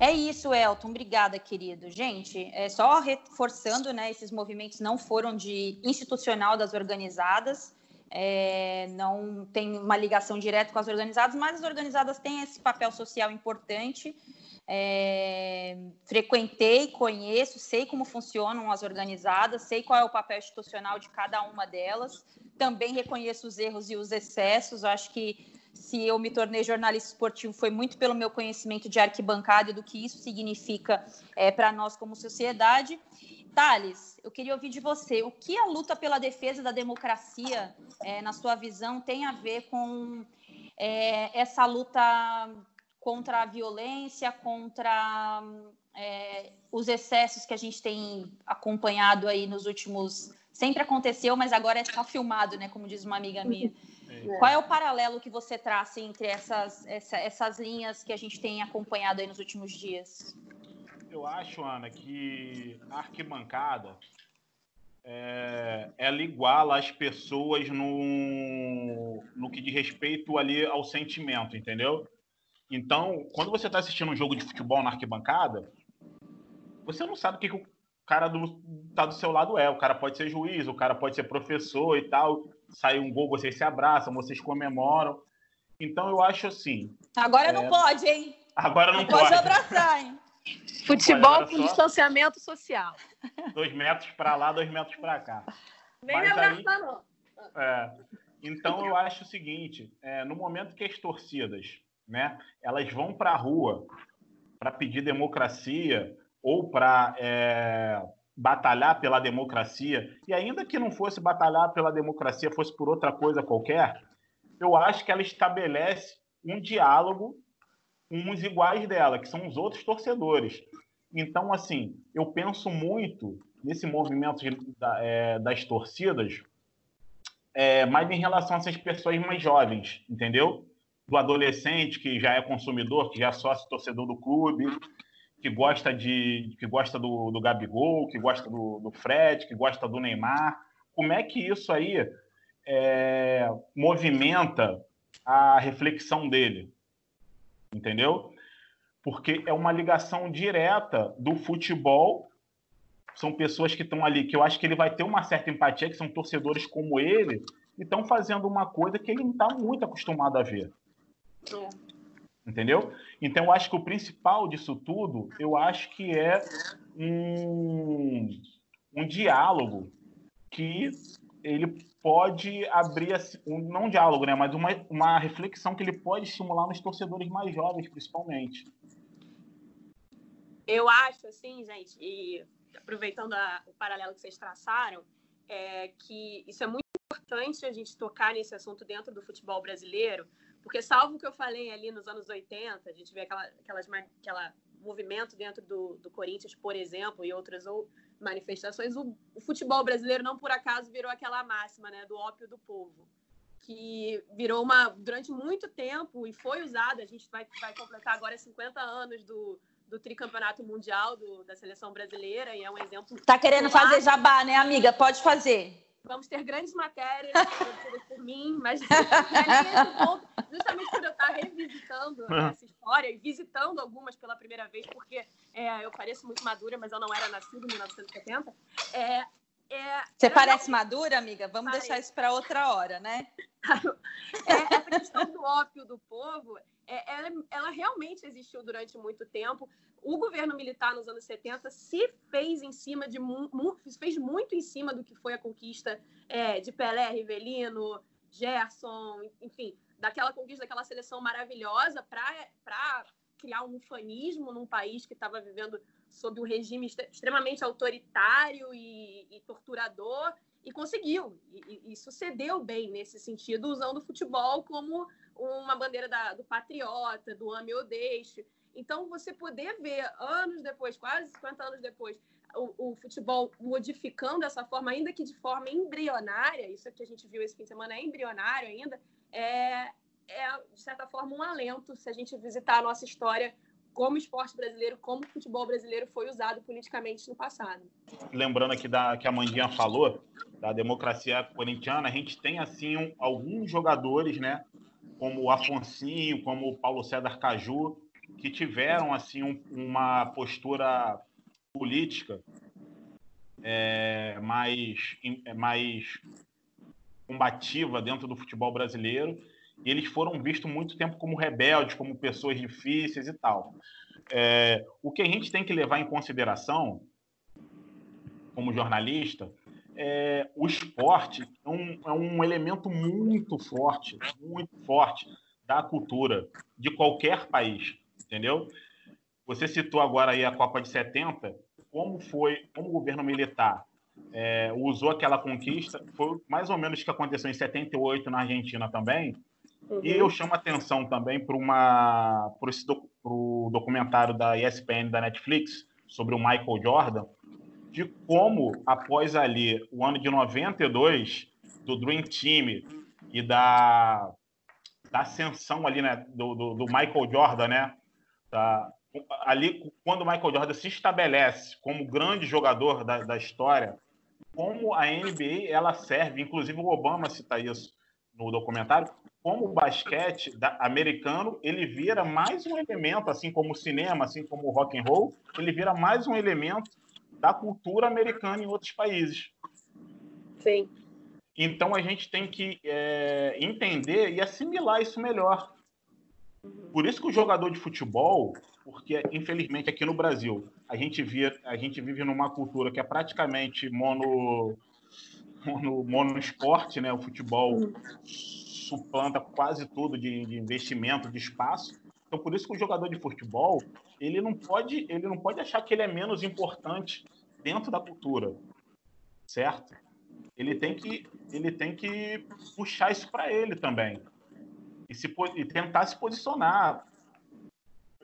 É isso, Elton. Obrigada, querido. Gente, é só reforçando, né? Esses movimentos não foram de institucional das organizadas, é, não tem uma ligação direta com as organizadas, mas as organizadas têm esse papel social importante. É, frequentei, conheço, sei como funcionam as organizadas, sei qual é o papel institucional de cada uma delas. Também reconheço os erros e os excessos. Acho que se eu me tornei jornalista esportivo foi muito pelo meu conhecimento de arquibancada e do que isso significa é, para nós como sociedade. Thales, eu queria ouvir de você, o que a luta pela defesa da democracia, é, na sua visão, tem a ver com é, essa luta contra a violência, contra é, os excessos que a gente tem acompanhado aí nos últimos... Sempre aconteceu, mas agora está filmado, né? Como diz uma amiga minha. É. Qual é o paralelo que você traça entre essas, essa, essas linhas que a gente tem acompanhado aí nos últimos dias? Eu acho, Ana, que a arquibancada é, ela iguala as pessoas no, no que diz respeito ali ao sentimento, entendeu? Então, quando você está assistindo um jogo de futebol na arquibancada, você não sabe o que, cara do, tá do seu lado é. O cara pode ser juiz, o cara pode ser professor e tal sai um gol, vocês se abraçam, vocês comemoram. Então eu acho assim. Agora é... não pode, hein? Agora não, não pode. pode abraçar, hein? Futebol com só... distanciamento social. Dois metros para lá, dois metros para cá. Nem Mas me abraçar, aí... não. É, então eu acho o seguinte: é, no momento que as torcidas, né, elas vão para a rua para pedir democracia ou para é, batalhar pela democracia, e ainda que não fosse batalhar pela democracia, fosse por outra coisa qualquer, eu acho que ela estabelece um diálogo com os iguais dela, que são os outros torcedores. Então, assim, eu penso muito nesse movimento de, da, é, das torcidas, é, mais em relação a essas pessoas mais jovens, entendeu? Do adolescente que já é consumidor, que já é sócio torcedor do clube, que gosta de que gosta do, do Gabigol, que gosta do, do Fred, que gosta do Neymar. Como é que isso aí é, movimenta a reflexão dele? Entendeu? Porque é uma ligação direta do futebol. São pessoas que estão ali, que eu acho que ele vai ter uma certa empatia, que são torcedores como ele, e estão fazendo uma coisa que ele não está muito acostumado a ver. É. Entendeu? Então, eu acho que o principal disso tudo, eu acho que é um, um diálogo que ele pode abrir, um, não um diálogo, né, mas uma, uma reflexão que ele pode estimular nos torcedores mais jovens, principalmente. Eu acho, assim, gente, e aproveitando a, o paralelo que vocês traçaram, é que isso é muito importante a gente tocar nesse assunto dentro do futebol brasileiro, porque, salvo o que eu falei ali nos anos 80, a gente vê aquela, aquelas, aquela movimento dentro do, do Corinthians, por exemplo, e outras ou manifestações, o, o, futebol brasileiro não por acaso virou aquela máxima né, do ópio do povo, que virou uma durante muito tempo e foi usada. A gente vai, vai completar agora 50 anos do, do tricampeonato mundial do, da seleção brasileira e é um exemplo. Tá querendo fazer jabá, né, amiga? Pode fazer. Vamos ter grandes matérias produzidas por mim, mas justamente por eu estar revisitando ah. essa história e visitando algumas pela primeira vez, porque é, eu pareço muito madura, mas eu não era nascida em 1970. É, é, Você parece não... madura, amiga? Vamos Parece. deixar isso para outra hora, né? é, essa questão do ópio do povo, é, ela, ela, realmente existiu durante muito tempo. O governo militar nos anos 70 se fez em cima de fez muito em cima do que foi a conquista é, de Pelé, Rivelino, Gerson, enfim, daquela conquista daquela seleção maravilhosa para criar um ufanismo num país que estava vivendo sob um regime extremamente autoritário e, e torturador e conseguiu e, e, sucedeu bem nesse sentido usando o futebol como uma bandeira da, do patriota, do ame ou deixe. Então, você poder ver anos depois, quase 50 anos depois, o, o, futebol modificando dessa forma, ainda que de forma embrionária, isso que a gente viu esse fim de semana é embrionário ainda, é, é de certa forma um alento se a gente visitar a nossa história como esporte brasileiro, como futebol brasileiro foi usado politicamente no passado. Lembrando aqui da que a Mandinha falou da democracia corintiana, a gente tem assim um, alguns jogadores, né, como o Afonsinho, como o Paulo César Caju, que tiveram assim um, uma postura política é, mais, é, mais combativa dentro do futebol brasileiro. E eles foram vistos muito tempo como rebeldes, como pessoas difíceis e tal. É, o que a gente tem que levar em consideração, como jornalista, é, o esporte é um, é um elemento muito forte, muito forte da cultura de qualquer país, entendeu? Você citou agora aí a Copa de 70, como foi, como o governo militar é, usou aquela conquista, foi mais ou menos o que aconteceu em 78 na Argentina também. Uhum. E eu chamo atenção também para uma para esse documentário da ESPN da Netflix sobre o Michael Jordan, de como após ali o ano de 92 do Dream Team e da, da ascensão ali né do, do, do Michael Jordan, né, da, ali, quando o Michael Jordan se estabelece como grande jogador da, da história, como a NBA ela serve, inclusive o Obama cita isso no documentário, como o basquete da, americano ele vira mais um elemento, assim como o cinema, assim como o rock and roll, ele vira mais um elemento da cultura americana em outros países. Sim. Então a gente tem que é, entender e assimilar isso melhor. Por isso que o jogador de futebol, porque infelizmente aqui no Brasil a gente via, a gente vive numa cultura que é praticamente mono mono, mono esporte, né? O futebol suplanta quase tudo de, de investimento, de espaço. Então por isso que o jogador de futebol ele não pode ele não pode achar que ele é menos importante dentro da cultura, certo? Ele tem que ele tem que puxar isso para ele também e, se, e tentar se posicionar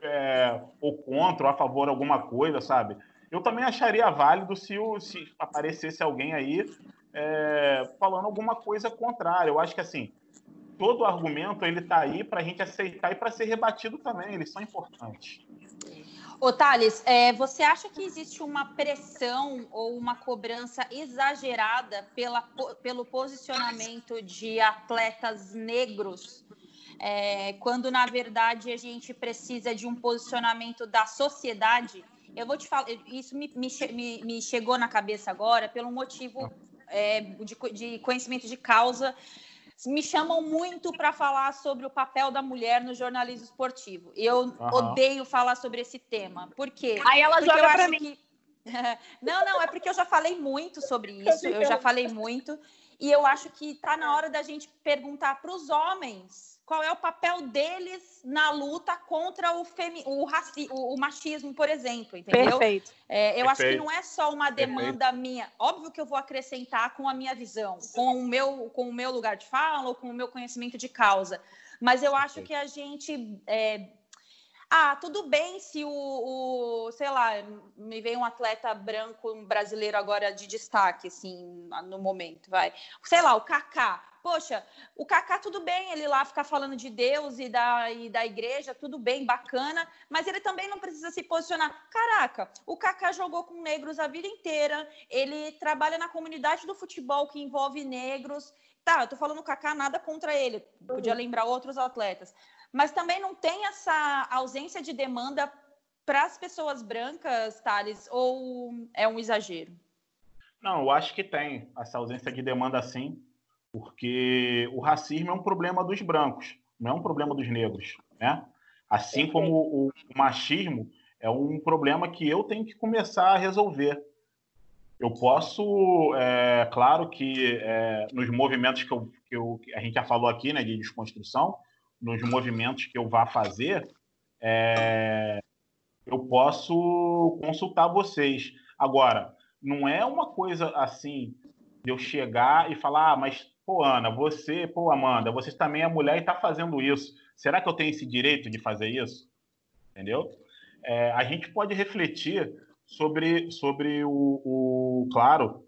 é, ou contra ou a favor de alguma coisa, sabe? Eu também acharia válido se, o, se aparecesse alguém aí é, falando alguma coisa contrária. Eu acho que assim todo argumento ele está aí para a gente aceitar e para ser rebatido também. Eles são importantes. Ô, Thales, é, você acha que existe uma pressão ou uma cobrança exagerada pela, pelo posicionamento de atletas negros é, quando na verdade a gente precisa de um posicionamento da sociedade. Eu vou te falar, isso me, me, me chegou na cabeça agora pelo motivo é, de, de conhecimento de causa me chamam muito para falar sobre o papel da mulher no jornalismo esportivo. Eu uhum. odeio falar sobre esse tema. Por quê? Aí ela porque joga para mim. Que... não, não, é porque eu já falei muito sobre isso, eu já falei muito. E eu acho que está na hora da gente perguntar para os homens qual é o papel deles na luta contra o, femi o, raci o, o machismo, por exemplo, entendeu? Perfeito. É, eu Perfeito. acho que não é só uma demanda Perfeito. minha. Óbvio que eu vou acrescentar com a minha visão, com o meu, com o meu lugar de fala ou com o meu conhecimento de causa. Mas eu acho que a gente é, ah, tudo bem se o, o, sei lá, me vem um atleta branco um brasileiro agora de destaque, assim, no momento, vai. Sei lá, o Kaká. Poxa, o Kaká tudo bem, ele lá ficar falando de Deus e da, e da igreja, tudo bem, bacana, mas ele também não precisa se posicionar. Caraca, o Kaká jogou com negros a vida inteira, ele trabalha na comunidade do futebol que envolve negros. Tá, eu tô falando o Kaká, nada contra ele, podia lembrar outros atletas mas também não tem essa ausência de demanda para as pessoas brancas, Thales, ou é um exagero? Não, eu acho que tem essa ausência de demanda sim, porque o racismo é um problema dos brancos, não é um problema dos negros, né? Assim como o, machismo é um problema que eu tenho que começar a resolver. Eu posso, é, claro que é, nos movimentos que, eu, que eu, a gente já falou aqui, né, de desconstrução, nos movimentos que eu vá fazer, é, eu posso consultar vocês. Agora, não é uma coisa assim de eu chegar e falar, ah, mas, pô, Ana, você, pô, Amanda, você também é mulher e está fazendo isso. Será que eu tenho esse direito de fazer isso? Entendeu? É, a gente pode refletir sobre, sobre o, o, claro,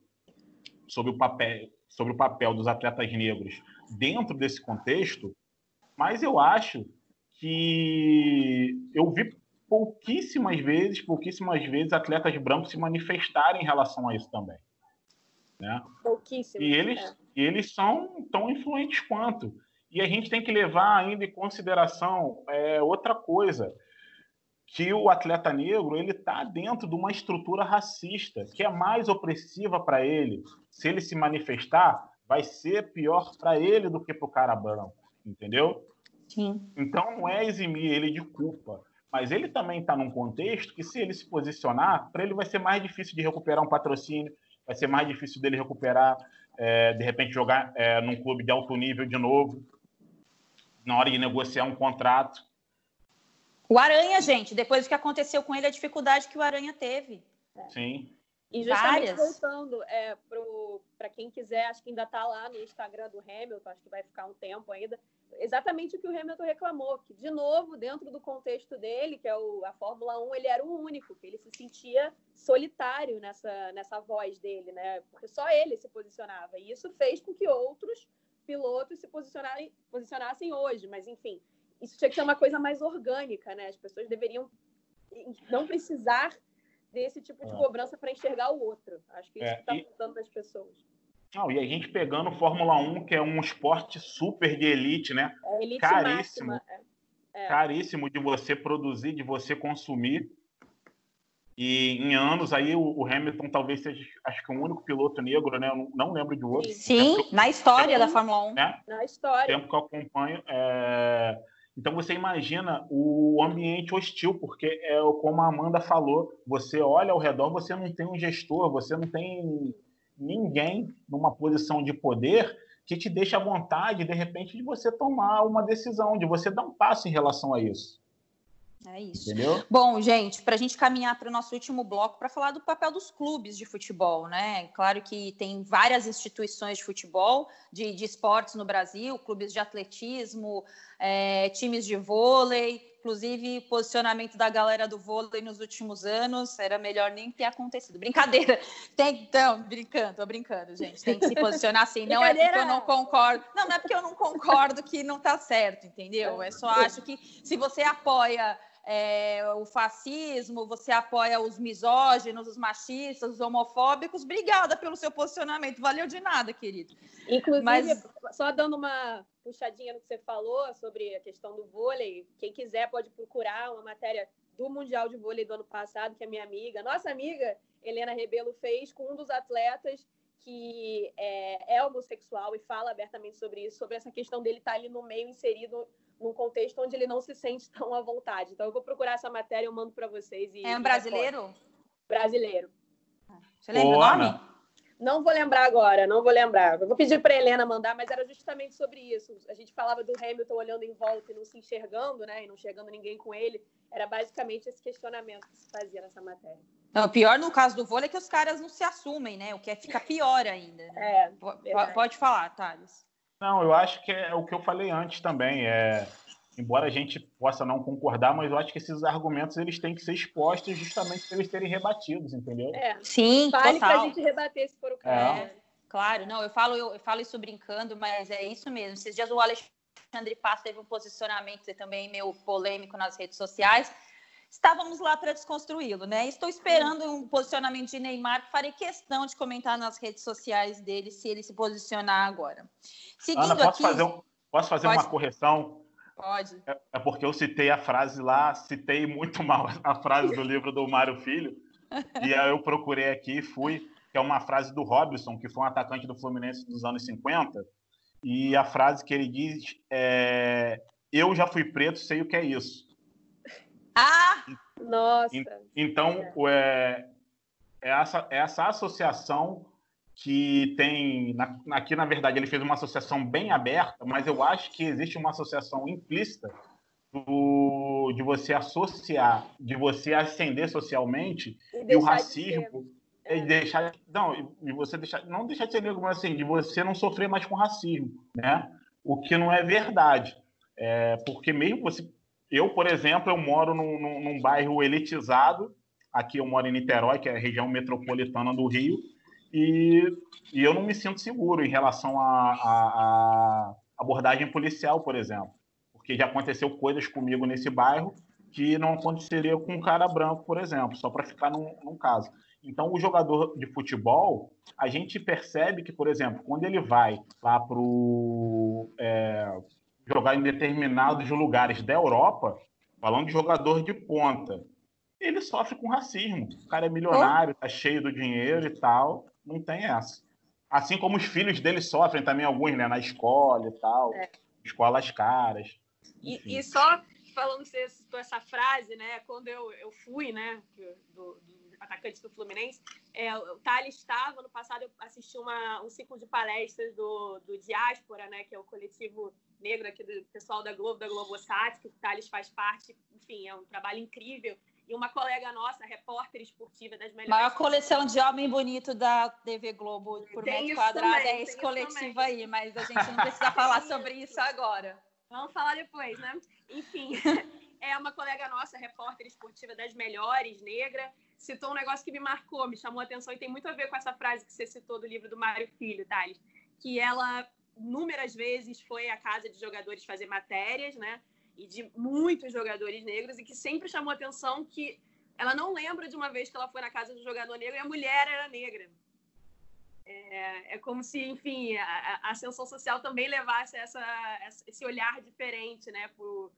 sobre o papel, sobre o papel dos atletas negros dentro desse contexto, mas eu acho que eu vi pouquíssimas vezes, pouquíssimas vezes atletas brancos se manifestarem em relação a isso também. Né? Pouquíssimo. E eles, é. Eles são tão influentes quanto. E a gente tem que levar ainda em consideração é, outra coisa. que o atleta negro ele está dentro de uma estrutura racista que é mais opressiva para ele. Se ele se manifestar, vai ser pior para ele do que para o cara branco, entendeu? Sim. Então não é eximir ele de culpa, mas ele também está num contexto que se ele se posicionar, para ele vai ser mais difícil de recuperar um patrocínio, vai ser mais difícil dele recuperar, é, de repente jogar é, num clube de alto nível de novo, na hora de negociar um contrato. O Aranha, gente, depois do que aconteceu com ele, a dificuldade que o Aranha teve. Sim. E justamente Várias. voltando é, para quem quiser, acho que ainda está lá no Instagram do Hamilton, acho que vai ficar um tempo ainda. Exatamente o que o Hamilton reclamou, que, de novo, dentro do contexto dele, que é o, a Fórmula 1, ele era o único, que ele se sentia solitário nessa, nessa voz dele, né? Porque só ele se posicionava. E isso fez com que outros pilotos se posicionarem, posicionassem hoje. Mas, enfim, isso tinha que ser uma coisa mais orgânica, né? As pessoas deveriam não precisar desse tipo de é. cobrança para enxergar o outro. Acho que isso é, está e... faltando para as pessoas. Não, e a gente pegando Fórmula 1, que é um esporte super de elite, né? É elite caríssimo. Máxima. É. é. Caríssimo de você produzir, de você consumir. E em anos aí o, Hamilton talvez seja, acho que o único piloto negro, né? Eu não, lembro de outro. Sim, na história da Fórmula 1. Né? Na história. tempo que eu acompanho. É... Então você imagina o ambiente hostil, porque é como a Amanda falou, você olha ao redor, você não tem um gestor, você não tem ninguém numa posição de poder que te deixa à vontade, de repente, de você tomar uma decisão, de você dar um passo em relação a isso. É isso. Entendeu? Bom, gente, para a gente caminhar para o nosso último bloco para falar do papel dos clubes de futebol, né? Claro que tem várias instituições de futebol, de, de esportes no Brasil, clubes de atletismo, é, times de vôlei, inclusive posicionamento da galera do vôlei nos últimos anos, era melhor nem ter acontecido. Brincadeira. Tem, então, brincando, tô brincando, gente. Tem que se posicionar assim. Não é porque eu não concordo. Não, não é porque eu não concordo que não tá certo, entendeu? É só acho que se você apoia é, o fascismo, você apoia os misóginos, os machistas, os homofóbicos. Obrigada pelo seu posicionamento. Valeu de nada, querido. Inclusive, Mas... só dando uma puxadinha no que você falou sobre a questão do vôlei, quem quiser pode procurar uma matéria do Mundial de Vôlei do ano passado, que a minha amiga, nossa amiga Helena Rebelo fez com um dos atletas que é, é homossexual e fala abertamente sobre isso, sobre essa questão dele estar ali no meio inserido num contexto onde ele não se sente tão à vontade. Então eu vou procurar essa matéria, eu mando para vocês. E, é um brasileiro? Brasileiro. Você lembra o nome? Não vou lembrar agora, não vou lembrar. Eu vou pedir para Helena mandar, mas era justamente sobre isso. A gente falava do Hamilton olhando em volta e não se enxergando, né? E não enxergando ninguém com ele. Era basicamente esse questionamento que se fazia nessa matéria. Não, pior no caso do vôlei é que os caras não se assumem, né? O que é, fica pior ainda. Né? É, pode, pode falar, Thales. Não, eu acho que é o que eu falei antes também. É, embora a gente possa não concordar, mas eu acho que esses argumentos eles têm que ser expostos justamente para eles serem rebatidos, entendeu? É. Sim, Vale para a gente rebater se for o caso. É. Claro, não, eu falo, eu, eu, falo isso brincando, mas é isso mesmo. Esses dias o Alexandre Paz teve um posicionamento também meio polêmico nas redes sociais. Estávamos lá para desconstruí-lo, né? Estou esperando um posicionamento de Neymar, farei questão de comentar nas redes sociais dele se ele se posicionar agora. Seguindo Ana, posso aqui, fazer, um, posso fazer pode... uma correção? Pode. É, é, porque eu citei a frase lá, citei muito mal a frase do livro do Mário Filho, e aí eu procurei aqui e fui, que é uma frase do Robson, que foi um atacante do Fluminense dos anos 50, e a frase que ele diz é: Eu já fui preto, sei o que é isso. Ah! Nossa! Então, é, é, essa, é essa associação que tem. Na, aqui, na verdade, ele fez uma associação bem aberta, mas eu acho que existe uma associação implícita do, de você associar, de você ascender socialmente e, e o racismo. De e é. deixar não e você deixar não deixar de ser negro mas assim de você não sofrer mais com racismo né o que não é verdade é, porque mesmo você eu por exemplo eu moro num, num, num bairro elitizado aqui eu moro em Niterói que é a região metropolitana do Rio e, e eu não me sinto seguro em relação à abordagem policial, por exemplo, porque já aconteceu coisas comigo nesse bairro que não aconteceria com um cara branco, por exemplo, só para ficar num, num caso. Então, o jogador de futebol, a gente percebe que, por exemplo, quando ele vai lá para é, jogar em determinados lugares da Europa, falando de jogador de ponta, ele sofre com racismo. O cara é milionário, tá cheio do dinheiro e tal, não tem essa. Assim como os filhos dele sofrem também, alguns, né, na escola e tal, é. escolas caras. E, e, só falando essa frase, né, quando eu, eu fui, né, do, do atacante do Fluminense, é, o Thales estava, no passado eu assisti uma, um ciclo de palestras do, do Diáspora, né, que é o coletivo negro aqui do pessoal da Globo, da Globosat, que o Thales faz parte, enfim, é um trabalho incrível. E uma colega nossa, repórter esportiva das melhores. Maior coleção de homem bonito da TV Globo por tem metro quadrado também, é esse coletivo aí, mas a gente não precisa falar sobre isso agora. Vamos falar depois, né? Enfim, é uma colega nossa, repórter esportiva das melhores, negra, citou um negócio que me marcou, me chamou a atenção e tem muito a ver com essa frase que você citou do livro do Mário Filho, Thales, que ela inúmeras vezes foi à casa de jogadores fazer matérias, né? E de muitos jogadores negros, e que sempre chamou atenção que ela não lembra de uma vez que ela foi na casa um jogador negro e a mulher era negra. É, é como se, enfim, a, a, ascensão social também levasse essa, esse olhar diferente né, para o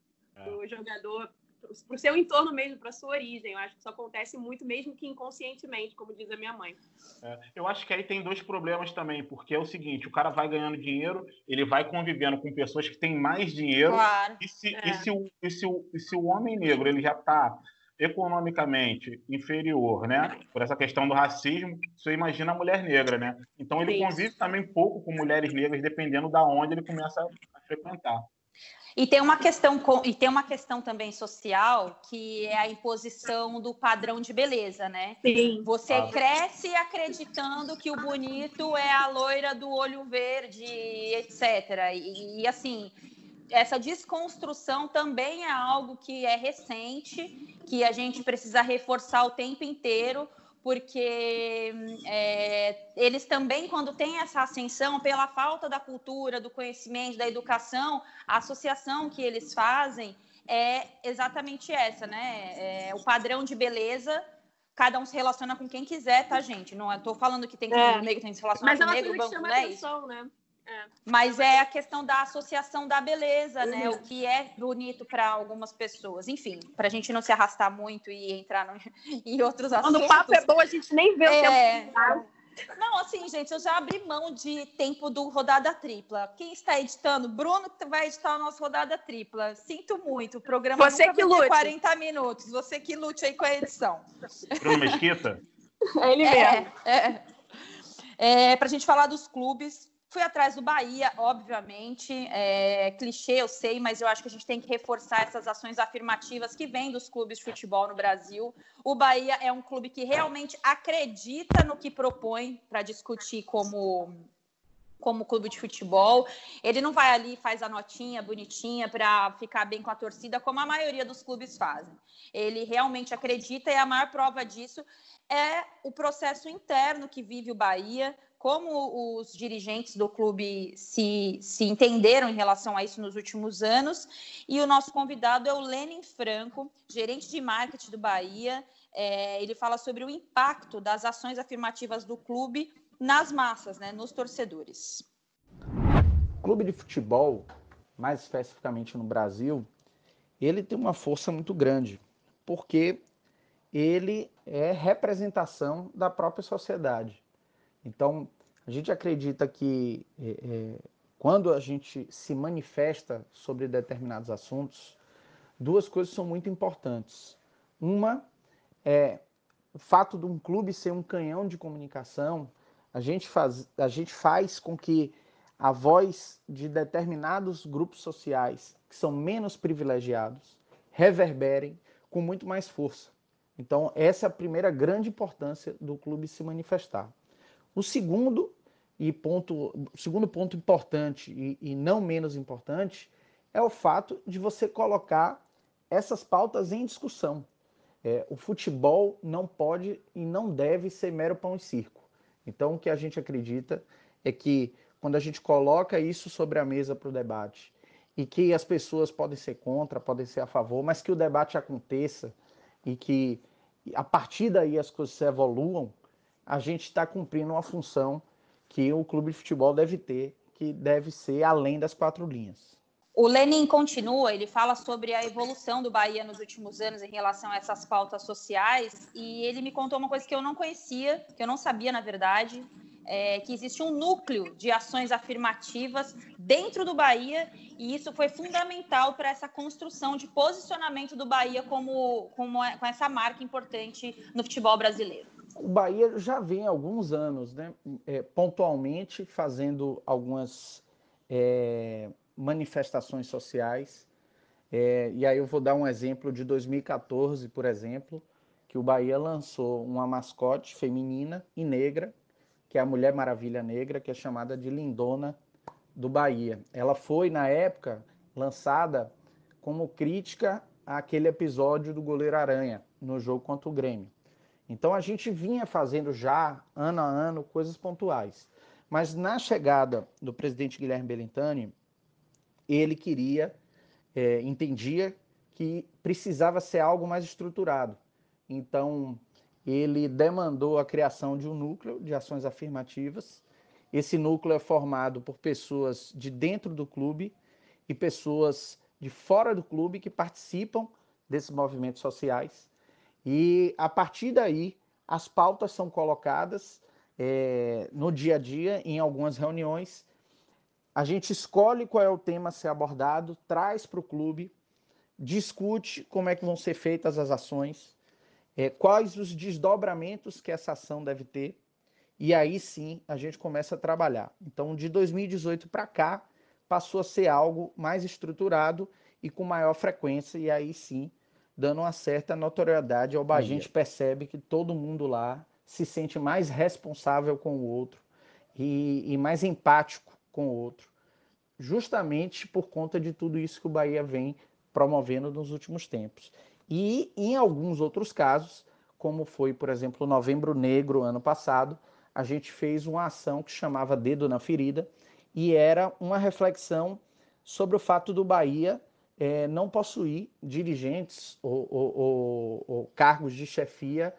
é. jogador para o seu entorno mesmo, para sua origem. Eu acho que isso acontece muito, mesmo que inconscientemente, como diz a minha mãe. É, eu acho que aí tem dois problemas também, porque é o seguinte: o cara vai ganhando dinheiro, ele vai convivendo com pessoas que têm mais dinheiro. Claro. E se, é. e se, o, e se, e se o homem negro ele já está economicamente inferior, né? Por essa questão do racismo, você imagina a mulher negra, né? Então ele Sim. convive também pouco com mulheres negras, dependendo da onde ele começa a frequentar. E tem uma questão e tem uma questão também social que é a imposição do padrão de beleza, né? Sim. Você ah. cresce acreditando que o bonito é a loira do olho verde, etc. E, e assim, essa desconstrução também é algo que é recente, que a gente precisa reforçar o tempo inteiro, porque é, eles também, quando têm essa ascensão, pela falta da cultura, do conhecimento, da educação, a associação que eles fazem é exatamente essa, né? É, o padrão de beleza, cada um se relaciona com quem quiser, tá, gente? Não estou falando que tem que ser é. negro, tem que se relacionar Mas com negro, banco, não é isso. Né? É. Mas é a questão da associação da beleza, né? O que é bonito para algumas pessoas. Enfim, para a gente não se arrastar muito e entrar no... em outros assuntos. Quando o papo é bom, a gente nem vê o é... tempo. Não, assim, gente, eu já abri mão de tempo do rodada tripla. Quem está editando? Bruno vai editar o nosso rodada tripla. Sinto muito, o programa Você que lute. 40 minutos. Você que lute aí com a edição. Bruno Mesquita? É ele mesmo. É, é. é para a gente falar dos clubes, Fui atrás do Bahia, obviamente, é, clichê, eu sei, mas eu acho que a gente tem que reforçar essas ações afirmativas que vêm dos clubes de futebol no Brasil. O Bahia é um clube que realmente acredita no que propõe para discutir como como clube de futebol. Ele não vai ali e faz a notinha bonitinha para ficar bem com a torcida, como a maioria dos clubes fazem. Ele realmente acredita e a maior prova disso é o processo interno que vive o Bahia, como os dirigentes do clube se, se entenderam em relação a isso nos últimos anos. E o nosso convidado é o Lenin Franco, gerente de marketing do Bahia. É, ele fala sobre o impacto das ações afirmativas do clube nas massas, né, nos torcedores. Clube de futebol, mais especificamente no Brasil, ele tem uma força muito grande, porque ele é representação da própria sociedade. Então, a gente acredita que é, é, quando a gente se manifesta sobre determinados assuntos, duas coisas são muito importantes. Uma é o fato de um clube ser um canhão de comunicação, a gente faz, a gente faz com que a voz de determinados grupos sociais que são menos privilegiados reverberem com muito mais força. Então, essa é a primeira grande importância do clube se manifestar. O segundo e ponto, segundo ponto importante e, e não menos importante é o fato de você colocar essas pautas em discussão. É, o futebol não pode e não deve ser mero pão e circo. Então, o que a gente acredita é que quando a gente coloca isso sobre a mesa para o debate e que as pessoas podem ser contra, podem ser a favor, mas que o debate aconteça e que a partir daí as coisas evoluam, a gente está cumprindo uma função que o clube de futebol deve ter, que deve ser além das quatro linhas. O, Lenin continua, ele fala sobre a evolução do Bahia nos últimos anos em relação a essas pautas sociais, e ele me contou uma coisa que eu não conhecia, que eu não sabia, na verdade, é, que existe um núcleo de ações afirmativas dentro do Bahia, e isso foi fundamental para essa construção de posicionamento do Bahia como, como é, com essa marca importante no futebol brasileiro. O Bahia já vem há alguns anos, né, é, pontualmente fazendo algumas é, manifestações sociais. É, e aí eu vou dar um exemplo de 2014, por exemplo, que o Bahia lançou uma mascote feminina e negra, que é a Mulher Maravilha Negra, que é chamada de Lindona do Bahia. Ela foi, na época, lançada como crítica àquele episódio do goleiro Aranha no jogo contra o Grêmio. Então a gente vinha fazendo já, ano a ano, coisas pontuais. Mas na chegada do presidente Guilherme Belintani, ele queria, é, entendia que precisava ser algo mais estruturado. Então, ele demandou a criação de um núcleo de ações afirmativas. Esse núcleo é formado por pessoas de dentro do clube e pessoas de fora do clube que participam desses movimentos sociais. E a partir daí, as pautas são colocadas é, no dia a dia, em algumas reuniões, a gente escolhe qual é o tema a ser abordado, traz para o clube, discute como é que vão ser feitas as ações, é, quais os desdobramentos que essa ação deve ter, e aí sim a gente começa a trabalhar. Então, de 2018 para cá, passou a ser algo mais estruturado e com maior frequência, e aí sim, dando uma certa notoriedade ao Bahia. A gente percebe que todo mundo lá se sente mais responsável com o outro e, e mais empático com o outro, justamente por conta de tudo isso que o Bahia vem promovendo nos últimos tempos. E em alguns outros casos, como foi, por exemplo, o Novembro Negro ano passado, a gente fez uma ação que chamava Dedo na Ferida e era uma reflexão sobre o fato do Bahia é, não possuir dirigentes ou, ou, ou, ou, cargos de chefia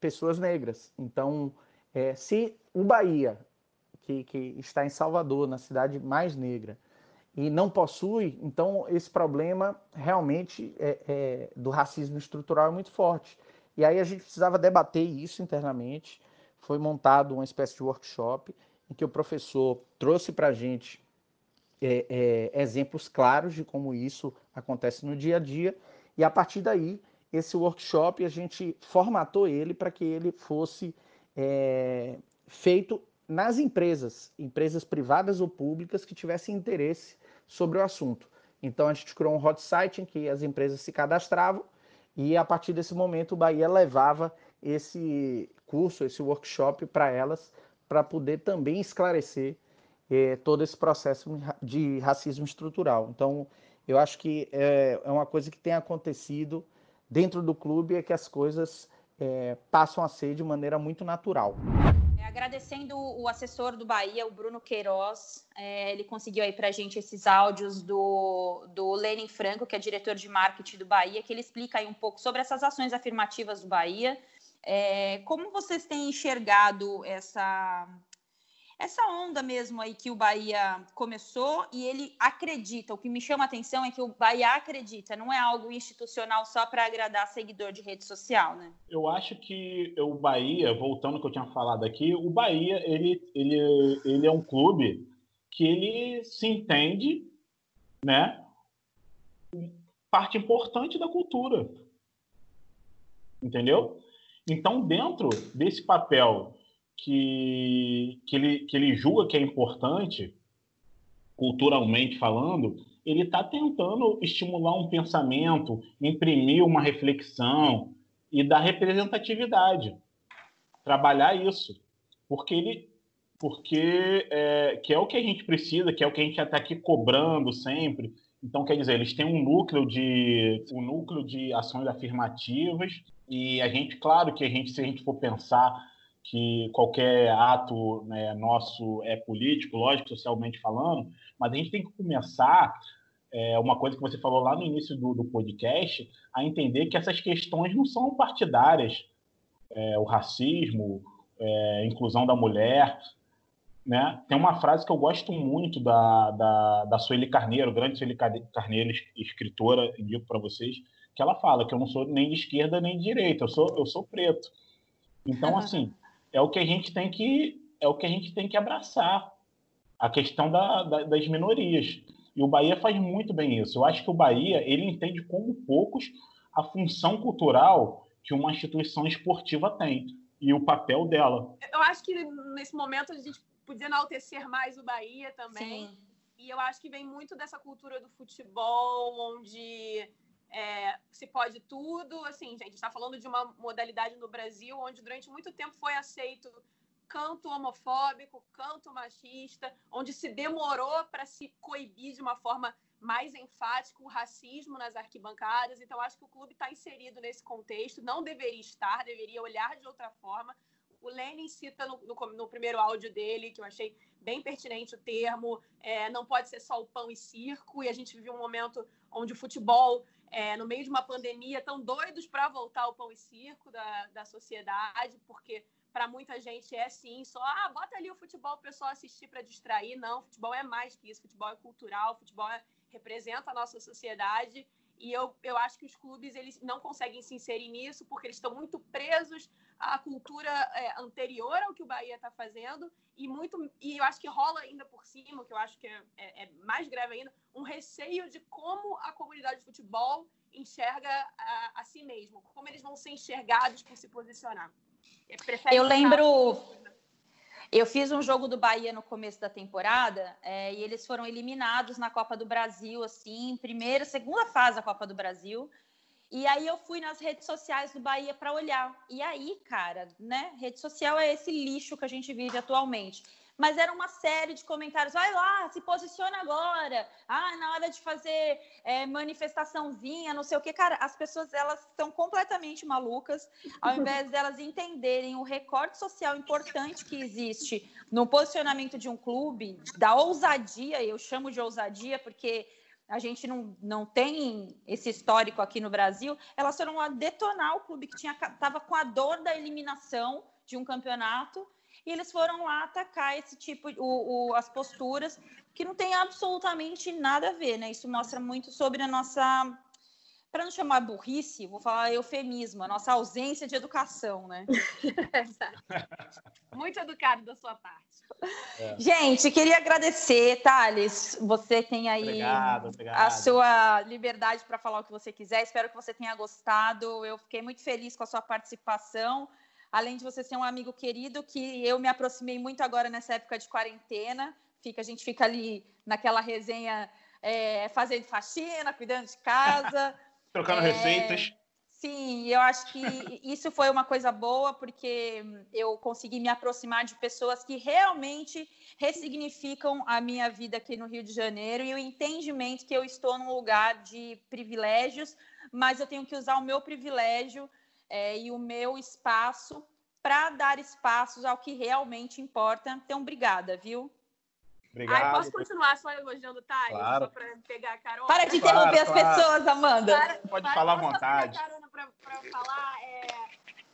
pessoas negras. Então, é, se o Bahia que, que está em Salvador, na cidade mais negra, e não possui, então esse problema realmente é, é, do racismo estrutural é muito forte. E aí a gente precisava debater isso internamente. Foi montado uma espécie de workshop em que o professor trouxe para a gente é, é, exemplos claros de como isso acontece no dia a dia. E a partir daí, esse workshop a gente formatou ele para que ele fosse é, feito nas empresas, empresas privadas ou públicas que tivessem interesse sobre o assunto. Então a gente criou um hot site em que as empresas se cadastravam e a partir desse momento o Bahia levava esse curso, esse workshop para elas, para poder também esclarecer eh, todo esse processo de racismo estrutural. Então eu acho que é, é uma coisa que tem acontecido dentro do clube é que as coisas é, passam a ser de maneira muito natural agradecendo o assessor do Bahia, o Bruno Queiroz. É, ele conseguiu aí para a gente esses áudios do, do Lenin Franco, que é diretor de marketing do Bahia, que ele explica aí um pouco sobre essas ações afirmativas do Bahia. É, como vocês têm enxergado essa essa onda mesmo aí que o Bahia começou e ele acredita. O que me chama a atenção é que o Bahia acredita, não é algo institucional só para agradar seguidor de rede social, né? Eu acho que o Bahia, voltando ao que eu tinha falado aqui, o Bahia ele, ele, ele é um clube que ele se entende, né? Parte importante da cultura. Entendeu? Então, dentro desse papel que, que, ele, que ele julga que é importante, culturalmente falando, ele está tentando estimular um pensamento, imprimir uma reflexão e dar representatividade. Trabalhar isso. Porque ele. Porque é, que é o que a gente precisa, que é o que a gente está aqui cobrando sempre. Então, quer dizer, eles têm um núcleo de um núcleo de ações afirmativas e a gente, claro que a gente, se a gente for pensar que qualquer ato né, nosso é político, lógico, socialmente falando, mas a gente tem que começar, é, uma coisa que você falou lá no início do, do podcast, a entender que essas questões não são partidárias. É, o racismo, é, inclusão da mulher, Né? Tem uma frase que eu gosto muito da, da, da Sueli Carneiro, grande Sueli Carneiro, escritora, digo para vocês, que ela fala que eu não sou nem de esquerda nem de direita, eu sou, eu sou preto. Então, assim, é o que a gente tem que é o que a gente tem que abraçar a questão da, da, das minorias. E o Bahia faz muito bem isso. Eu acho que o Bahia ele entende como poucos a função cultural que uma instituição esportiva tem e o papel dela. Eu acho que nesse momento a gente podia enaltecer mais o Bahia também. Sim. E eu acho que vem muito dessa cultura do futebol, onde é, se pode tudo. Assim, gente, está falando de uma modalidade no Brasil onde durante muito tempo foi aceito canto homofóbico, canto machista, onde se demorou para se coibir de uma forma mais enfática o racismo nas arquibancadas. Então, acho que o clube está inserido nesse contexto, não deveria estar, deveria olhar de outra forma. O Lenin cita no, no, no primeiro áudio dele, que eu achei bem pertinente o termo, é, não pode ser só o pão e circo, e a gente vive um momento onde o futebol, é, no meio de uma pandemia, estão doidos para voltar ao pão e circo da, da sociedade, porque para muita gente é sim, só ah, bota ali o futebol o pessoal assistir para distrair. Não, futebol é mais que isso, futebol é cultural, futebol é, representa a nossa sociedade. E eu, eu acho que os clubes eles não conseguem se inserir nisso porque eles estão muito presos à cultura é, anterior ao que o Bahia está fazendo e muito e eu acho que rola ainda por cima, que eu acho que é, é, é, mais grave ainda, um receio de como a comunidade de futebol enxerga a, a si mesmo, como eles vão ser enxergados por se posicionar. Eu lembro. Eu fiz um jogo do Bahia no começo da temporada é, e eles foram eliminados na Copa do Brasil, assim, primeira, segunda fase da Copa do Brasil. E aí eu fui nas redes sociais do Bahia para olhar. E aí, cara, né? Rede social é esse lixo que a gente vive atualmente mas era uma série de comentários. Vai lá, se posiciona agora. Ah, na hora de fazer é, manifestaçãozinha, não sei o que. Cara, as pessoas elas estão completamente malucas. Ao invés delas entenderem o recorte social importante que existe no posicionamento de um clube, da ousadia, eu chamo de ousadia porque a gente não, não tem esse histórico aqui no Brasil, elas foram a detonar o clube que estava com a dor da eliminação de um campeonato e eles foram lá atacar esse tipo, o, o, as posturas que não tem absolutamente nada a ver, né? Isso mostra muito sobre a nossa, para não chamar burrice, vou falar eufemismo, a nossa ausência de educação, né? muito educado da sua parte. É. Gente, queria agradecer, Thales. Você tem aí obrigado, obrigado. a sua liberdade para falar o que você quiser. Espero que você tenha gostado. Eu fiquei muito feliz com a sua participação além de você ser um amigo querido, que eu me aproximei muito agora nessa época de quarentena. Fica, a gente fica ali naquela resenha é, fazendo faxina, cuidando de casa. Trocando é, receitas. Sim, eu acho que isso foi uma coisa boa, porque eu consegui me aproximar de pessoas que realmente ressignificam a minha vida aqui no Rio de Janeiro e o entendimento que eu estou num lugar de privilégios, mas eu tenho que usar o meu privilégio é, e o meu espaço para dar espaços ao que realmente importa. Então, obrigada, viu? Obrigado. Ai, posso continuar só elogiando o Thay? Claro. Só para pegar a carona? Para de interromper claro, as claro. pessoas, Amanda. Para, Pode para, falar à vontade. Para falar, é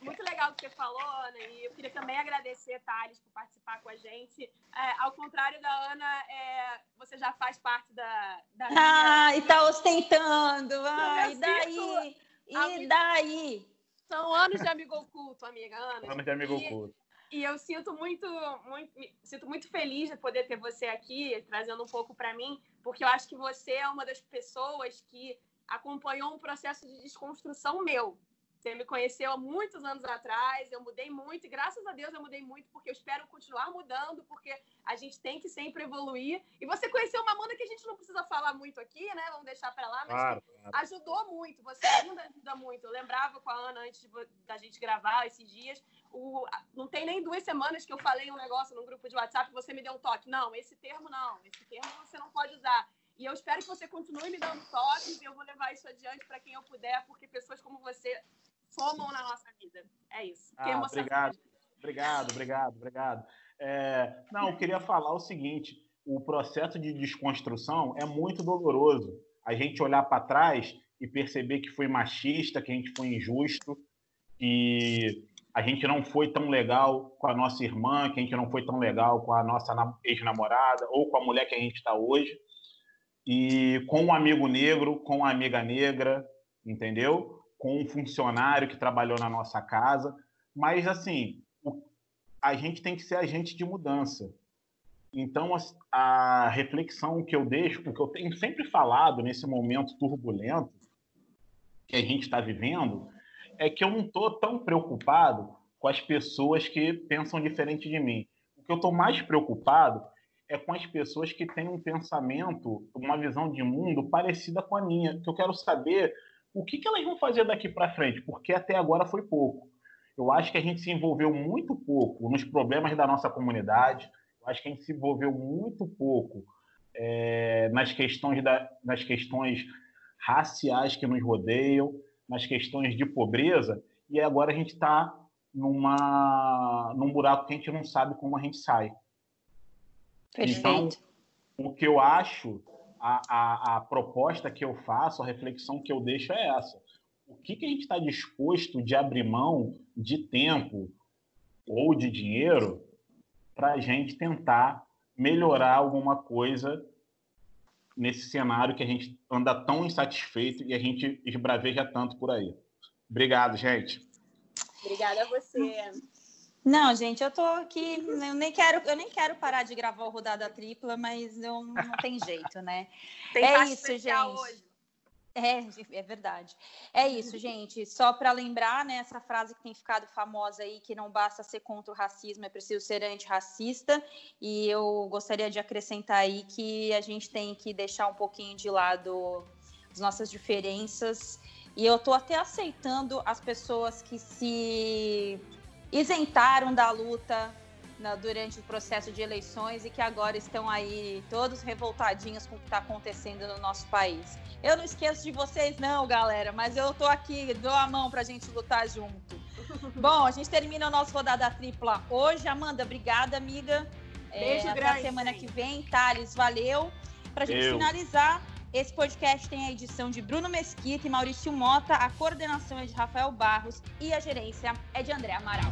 muito legal o que você falou, Ana, e eu queria também agradecer, Thales, por participar com a gente. É, ao contrário da Ana, é, você já faz parte da. da ah, minha... e tá ostentando. Ah, e daí? E daí? São anos de amigo oculto, amiga Ana. Anos de amigo e, oculto. E eu sinto muito, muito, sinto muito feliz de poder ter você aqui, trazendo um pouco para mim, porque eu acho que você é uma das pessoas que acompanhou um processo de desconstrução meu. Você me conheceu há muitos anos atrás, eu mudei muito, e graças a Deus eu mudei muito, porque eu espero continuar mudando, porque a gente tem que sempre evoluir. E você conheceu uma Amanda que a gente não precisa falar muito aqui, né? Vamos deixar para lá, mas claro, claro. ajudou muito. Você ainda ajuda muito. Eu lembrava com a Ana antes da gente gravar esses dias. O, não tem nem duas semanas que eu falei um negócio num grupo de WhatsApp e você me deu um toque. Não, esse termo não, esse termo você não pode usar. E eu espero que você continue me dando toques e eu vou levar isso adiante para quem eu puder, porque pessoas como você somam na nossa vida. É isso. Ah, obrigado. Obrigado, obrigado, obrigado. É, não, eu queria falar o seguinte: o processo de desconstrução é muito doloroso. A gente olhar para trás e perceber que foi machista, que a gente foi injusto, e a gente não foi tão legal com a nossa irmã, que a gente não foi tão legal com a nossa ex-namorada ou com a mulher que a gente está hoje. E com um amigo negro, com uma amiga negra, entendeu? Com um funcionário que trabalhou na nossa casa. Mas, assim, a gente tem que ser agente de mudança. Então, a, reflexão que eu deixo, o que eu tenho sempre falado nesse momento turbulento que a gente está vivendo, é que eu não estou tão preocupado com as pessoas que pensam diferente de mim. O que eu estou mais preocupado é com as pessoas que têm um pensamento, uma visão de mundo parecida com a minha, que eu quero saber o que, que elas vão fazer daqui para frente, porque até agora foi pouco. Eu acho que a gente se envolveu muito pouco nos problemas da nossa comunidade, eu acho que a gente se envolveu muito pouco é, nas, questões da, nas questões raciais que nos rodeiam, nas questões de pobreza, e agora a gente está numa num buraco que a gente não sabe como a gente sai. Perfeito. Então, o que eu acho, a, a, a, proposta que eu faço, a reflexão que eu deixo é essa. O que, que a gente está disposto de abrir mão de tempo ou de dinheiro para a gente tentar melhorar alguma coisa nesse cenário que a gente anda tão insatisfeito e a gente esbraveja tanto por aí. Obrigado, gente. Obrigada a você. Não, gente, eu tô aqui, eu nem quero, eu nem quero parar de gravar o rodada tripla, mas eu, não tem jeito, né? Tem é isso, gente. Hoje. É, é verdade. É isso, gente. Só para lembrar, né, essa frase que tem ficado famosa aí, que não basta ser contra o racismo, é preciso ser antirracista. E eu gostaria de acrescentar aí que a gente tem que deixar um pouquinho de lado as nossas diferenças. E eu tô até aceitando as pessoas que se isentaram da luta na, durante o processo de eleições e que agora estão aí todos revoltadinhos com o que está acontecendo no nosso país. Eu não esqueço de vocês, não, galera, mas eu tô aqui, dou a mão pra gente lutar junto. Bom, a gente termina a nossa rodada tripla hoje. Amanda, obrigada, amiga. Beijo é, grande. Até a semana que vem. Thales, valeu. Pra gente eu. finalizar, esse podcast tem a edição de Bruno Mesquita e Maurício Mota, a coordenação é de Rafael Barros e a gerência é de André Amaral.